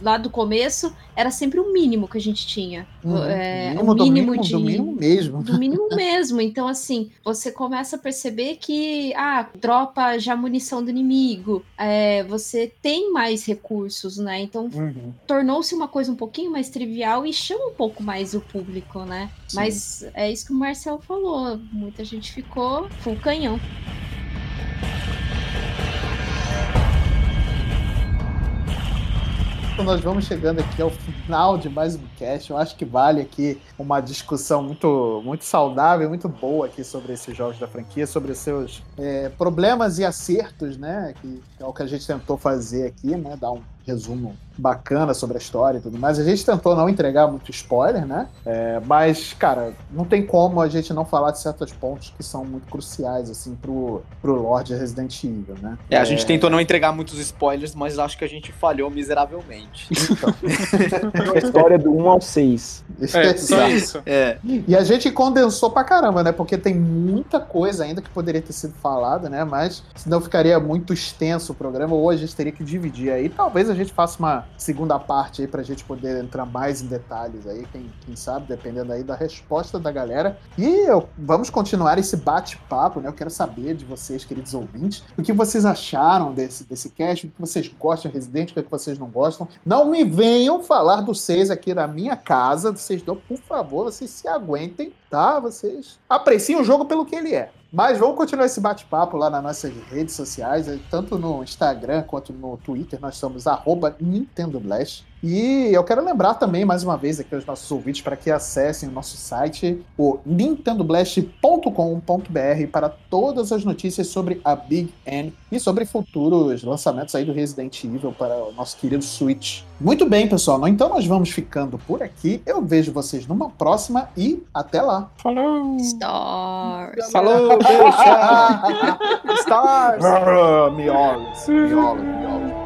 lá do começo, era sempre o mínimo que a gente tinha. Uhum. É, mínimo o mínimo mínimo de. do mínimo mesmo. Do mínimo <laughs> mesmo. Então, assim, você começa a perceber que, ah, dropa já munição do inimigo, é, você tem mais recursos, né? Então, Uhum. tornou-se uma coisa um pouquinho mais trivial e chama um pouco mais o público, né? Sim. Mas é isso que o Marcel falou. Muita gente ficou full canhão. Então, nós vamos chegando aqui ao final de mais um cast. Eu acho que vale aqui uma discussão muito, muito saudável, muito boa aqui sobre esses jogos da franquia, sobre seus é, problemas e acertos, né? Que é o que a gente tentou fazer aqui, né? Dar um resumo bacana sobre a história e tudo mais. A gente tentou não entregar muito spoiler, né? É, mas, cara, não tem como a gente não falar de certos pontos que são muito cruciais, assim, pro, pro Lord Resident Evil, né? É, a gente tentou não entregar muitos spoilers, mas acho que a gente falhou miseravelmente. <laughs> A história do 1 ao 6. É, só Exato. isso. É. E a gente condensou pra caramba, né? Porque tem muita coisa ainda que poderia ter sido falada, né? Mas senão ficaria muito extenso o programa, ou a gente teria que dividir aí. Talvez a gente faça uma segunda parte aí pra gente poder entrar mais em detalhes aí, quem, quem sabe, dependendo aí da resposta da galera. E eu- vamos continuar esse bate-papo, né? Eu quero saber de vocês, queridos ouvintes, o que vocês acharam desse, desse cast, o que vocês gostam de Resident, o que vocês não gostam. Não me venham falar do 6 aqui na minha casa, vocês não, por favor, vocês se aguentem, tá? Vocês apreciem o jogo pelo que ele é. Mas vamos continuar esse bate-papo lá nas nossas redes sociais, tanto no Instagram quanto no Twitter, nós somos arroba Nintendo Blast. E eu quero lembrar também, mais uma vez, aqui aos nossos ouvintes, para que acessem o nosso site, o nintendoblast.com.br, para todas as notícias sobre a Big N e sobre futuros lançamentos aí do Resident Evil para o nosso querido Switch. Muito bem, pessoal. Então nós vamos ficando por aqui. Eu vejo vocês numa próxima e até lá. Falou! Stars. Falou! <laughs> Stars! Ah, Miolos, miolos, miolos.